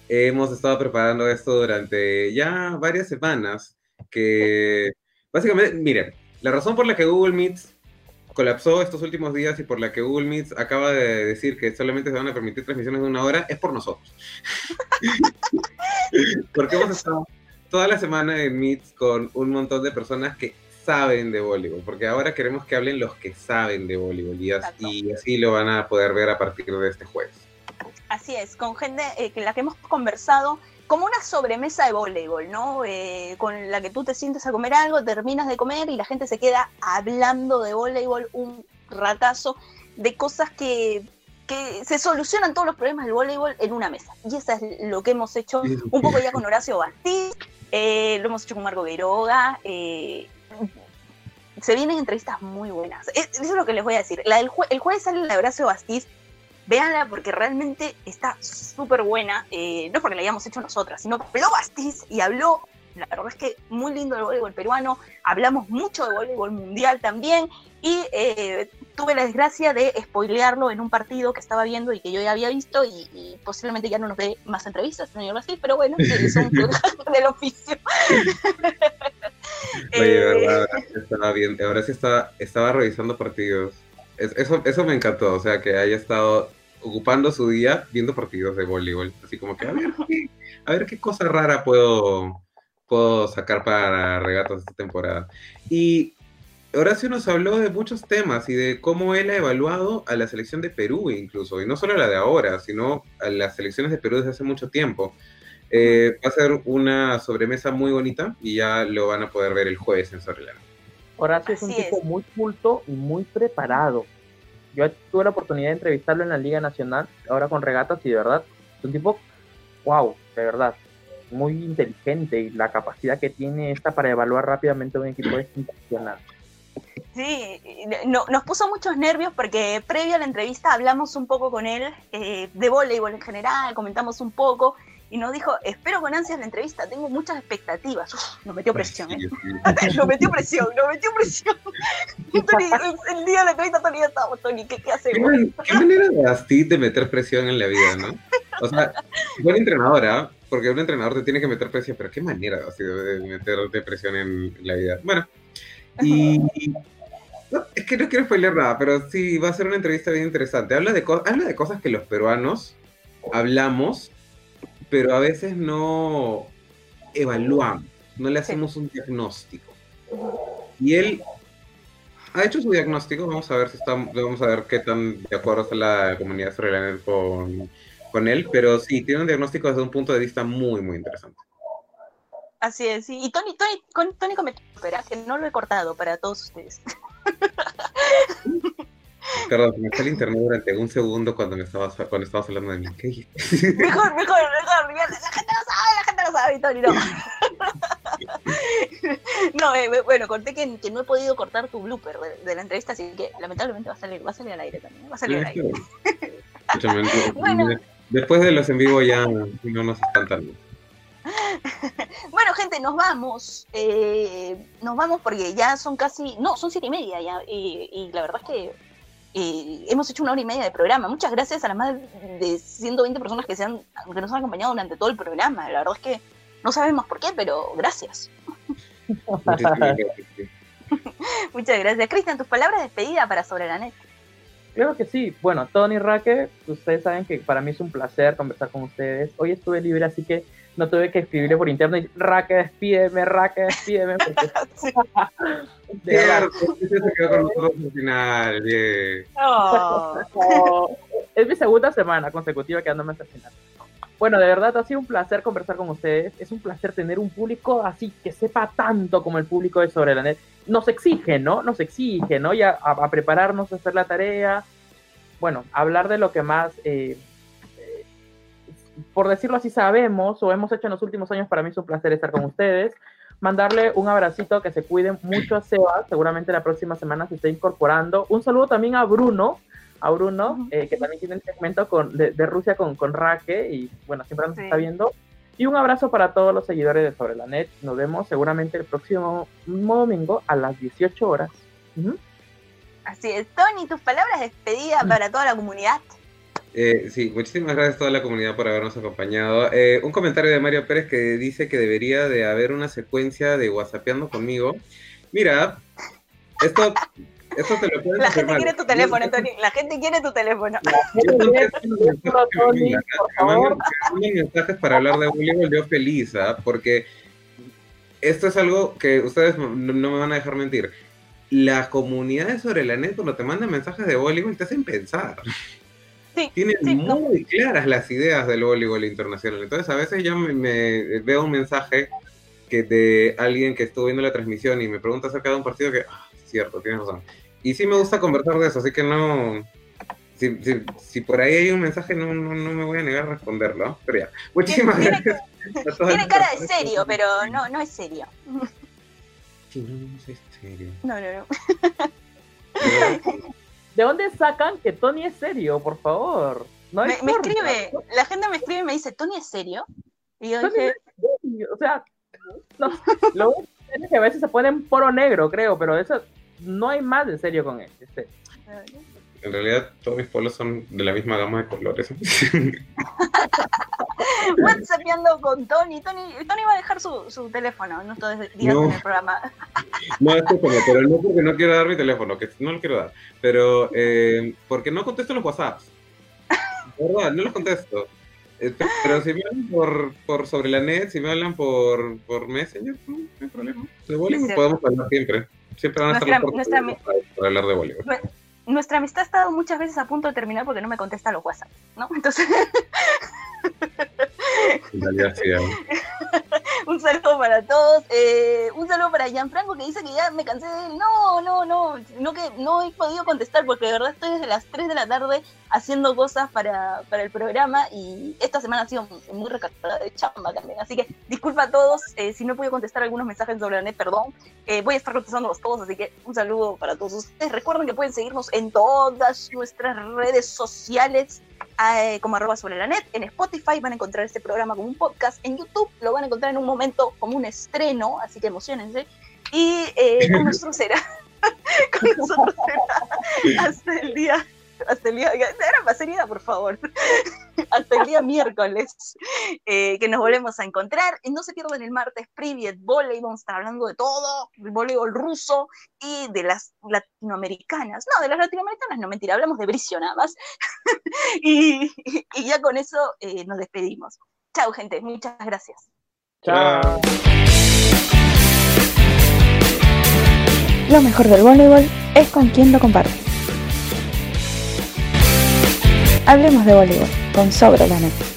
Hemos estado preparando esto durante ya varias semanas. Que básicamente, miren, la razón por la que Google Meets colapsó estos últimos días y por la que Google Meets acaba de decir que solamente se van a permitir transmisiones de una hora es por nosotros. (laughs) Porque hemos estado toda la semana en Meets con un montón de personas que saben de voleibol, porque ahora queremos que hablen los que saben de voleibol y así, lo van a poder ver a partir de este jueves. Así es, con gente eh, con la que hemos conversado como una sobremesa de voleibol, ¿no? Eh, con la que tú te sientes a comer algo, terminas de comer y la gente se queda hablando de voleibol un ratazo de cosas que, que se solucionan todos los problemas del voleibol en una mesa. Y eso es lo que hemos hecho un poco ya con Horacio Bastí, eh, lo hemos hecho con Marco Gueroga, eh, se vienen entrevistas muy buenas. Eso es lo que les voy a decir. La del el jueves sale la de Horacio Bastiz. Véanla porque realmente está súper buena. Eh, no porque la hayamos hecho nosotras, sino habló Bastiz y habló. La verdad es que muy lindo el voleibol peruano. Hablamos mucho de voleibol mundial también. Y eh, tuve la desgracia de spoilearlo en un partido que estaba viendo y que yo ya había visto. Y, posiblemente ya no nos dé más entrevistas, señor Bastiz. Pero bueno, (laughs) son del oficio. (laughs) Oye, eh, verdad, estaba bien. Ahora sí estaba, estaba revisando partidos. eso, eso me encantó, o sea, que haya estado ocupando su día viendo partidos de voleibol. Así como que, a ver, qué, a ver qué cosa rara puedo, puedo sacar para regatos esta temporada. Y Horacio nos habló de muchos temas y de cómo él ha evaluado a la selección de Perú incluso, y no solo a la de ahora, sino a las selecciones de Perú desde hace mucho tiempo. Eh, va a ser una sobremesa muy bonita y ya lo van a poder ver el jueves en Sorrelano. Horacio es un tipo muy culto y muy preparado. Yo tuve la oportunidad de entrevistarlo en la Liga Nacional, ahora con regatas, y de verdad, es un tipo, wow, de verdad, muy inteligente y la capacidad que tiene esta para evaluar rápidamente un equipo es impresionante. Sí, no, nos puso muchos nervios porque previo a la entrevista hablamos un poco con él eh, de voleibol en general, comentamos un poco y nos dijo, espero con ansias la entrevista, tengo muchas expectativas. nos metió presión, ¿eh? (laughs) nos metió presión, nos metió presión. (laughs) el día de la entrevista Tony estaba, Tony, ¿qué, qué hacemos? ¿Qué, manera de Asti de meter presión en la vida, ¿no? O sea, buena entrenadora, porque un entrenador te tiene que meter presión, pero qué manera de, de meterte presión en la vida. Bueno, y... es que no quiero spoiler nada, pero sí, va a ser una entrevista bien interesante. Habla de, habla de cosas que los peruanos hablamos pero a veces no evaluamos, no le hacemos un diagnóstico. Y él ha hecho su diagnóstico, vamos a ver si está, vamos a ver qué tan de acuerdo está la comunidad sobre con, con él, pero sí, tiene un diagnóstico desde un punto de vista muy, muy interesante. Así es, sí. Y Tony, Tony, Tony comentó, que no lo he cortado para todos ustedes. (laughs) Perdón, me está el internet durante un segundo cuando me estabas, cuando estabas hablando de mí. ¿Qué? Mejor, mejor, mejor. La gente lo sabe, la gente lo sabe, Tony, no. (laughs) no, eh, bueno, conté que, que, no he podido cortar tu blooper de, la entrevista, así que lamentablemente va a salir, va a salir al aire también. Va a salir al aire. (laughs) bueno. Después de los en vivo ya no nos espantan. (laughs) bueno, gente, nos vamos. Eh, nos vamos porque ya son casi. No, son siete y media ya. Y, la verdad es que eh, hemos hecho una hora y media de programa. Muchas gracias a las más de 120 personas que, se han, que nos han acompañado durante todo el programa. La verdad es que no sabemos por qué, pero gracias. Muchas gracias. (laughs) Cristian, tus palabras de despedida para Sobre la Net. Claro que sí. Bueno, Tony Raque, ustedes saben que para mí es un placer conversar con ustedes. Hoy estuve libre, así que no tuve que escribirle por interno y Raque, despídeme, Raque, despídeme. Porque... (laughs) (laughs) se quedó con nosotros al final. (laughs) es mi segunda semana consecutiva quedándome hasta el final. Bueno, de verdad ha sido un placer conversar con ustedes. Es un placer tener un público así que sepa tanto como el público de Sobre la Net. Nos exige, ¿no? Nos exige, ¿no? Ya a, prepararnos a hacer la tarea. Bueno, hablar de lo que más, eh, eh, por decirlo así, sabemos o hemos hecho en los últimos años. Para mí es un placer estar con ustedes. Mandarle un abracito, que se cuiden mucho a Seba. Seguramente la próxima semana se está incorporando. Un saludo también a Bruno, a Bruno, eh, que también tiene el segmento con, de, Rusia con, con Raque y bueno, siempre nos está viendo. Y un abrazo para todos los seguidores de Sobre la Net. Nos vemos seguramente el próximo domingo a las 18 horas. Así es. Tony, tus palabras de despedida para toda la comunidad. Eh, sí, muchísimas gracias a toda la comunidad por habernos acompañado. Eh, un comentario de Mario Pérez que dice que debería de haber una secuencia de WhatsAppeando conmigo. Mira, esto eso te lo La gente quiere tu teléfono, Tony. La gente quiere tu teléfono. mensajes para hablar de voleibol, yo feliz, ¿ah? porque esto es algo que ustedes no, me van a dejar mentir. Las comunidades sobre la net, cuando te mandan mensajes de voleibol, te hacen pensar. Tienen muy claras las ideas del voleibol internacional. Entonces, a veces yo me, veo un mensaje que de alguien que estuvo viendo la transmisión y me pregunta acerca de un partido que, ah, cierto, tienes razón. Y sí me gusta conversar de eso, así que no. Si, si, por ahí hay un mensaje, no, no, no, me voy a negar a responderlo. Pero ya. Muchísimas gracias. Tiene cara de serio, pero no, no es serio. Sí, no, no es serio. No, no, no. (laughs) ¿De dónde sacan que Tony es serio, por favor? No me, me, escribe, la gente me escribe y me dice, ¿Tony es serio? Y yo dije, o sea, no, lo es que a veces se ponen poro negro, creo, pero eso no hay más de serio con él. Este. En realidad, todos mis polos son de la misma gama de colores. (laughs) WhatsAppando con Tony. Tony. Tony va a dejar su, su teléfono, no todos los días en el programa. no, es como, pero no porque no quiero dar mi teléfono, que no lo quiero dar, pero eh, porque no contesto los WhatsApps. verdad, no los contesto. Eh, pero si me hablan por, por sobre la net, si me hablan por, por Messenger, no, hay problema. De Bollywood podemos hablar siempre. Siempre van a estar nuestra, para hablar de Bollywood. Nuestra amistad ha estado muchas veces a punto de terminar porque no me contesta los WhatsApp, ¿no? Entonces. (laughs) (laughs) un saludo para todos. Eh, un saludo para Gianfranco que dice que ya me cansé de él. No, no, no, no que no he podido contestar porque de verdad estoy desde las 3 de la tarde haciendo cosas para, para el programa y esta semana ha sido muy recargada de chamba también. Así que disculpa a todos eh, si no he podido contestar algunos mensajes sobre la net, perdón. Eh, voy a estar contestándolos todos, así que un saludo para todos ustedes. Recuerden que pueden seguirnos en todas nuestras redes sociales eh, como arroba sobre la net. En Spotify van a encontrar este programa como un podcast. En YouTube lo van a encontrar en un momento como un estreno, así que emocionense. Y eh, con (laughs) nosotros será, (laughs) con nosotros será (laughs) hasta el día (laughs) hasta el día, era pasería, por favor, (laughs) hasta el día (laughs) miércoles, eh, que nos volvemos a encontrar. Y no se pierdan el martes Privet Volley, vamos a estar hablando de todo, el voleibol ruso y de las latinoamericanas. No, de las latinoamericanas no, mentira, hablamos de Bricio nada más. y, ya con eso eh, nos despedimos. Chao, gente, muchas gracias. Chao. Lo mejor del voleibol es con quien lo comparte. Hablemos de voleibol con Sobre la Net.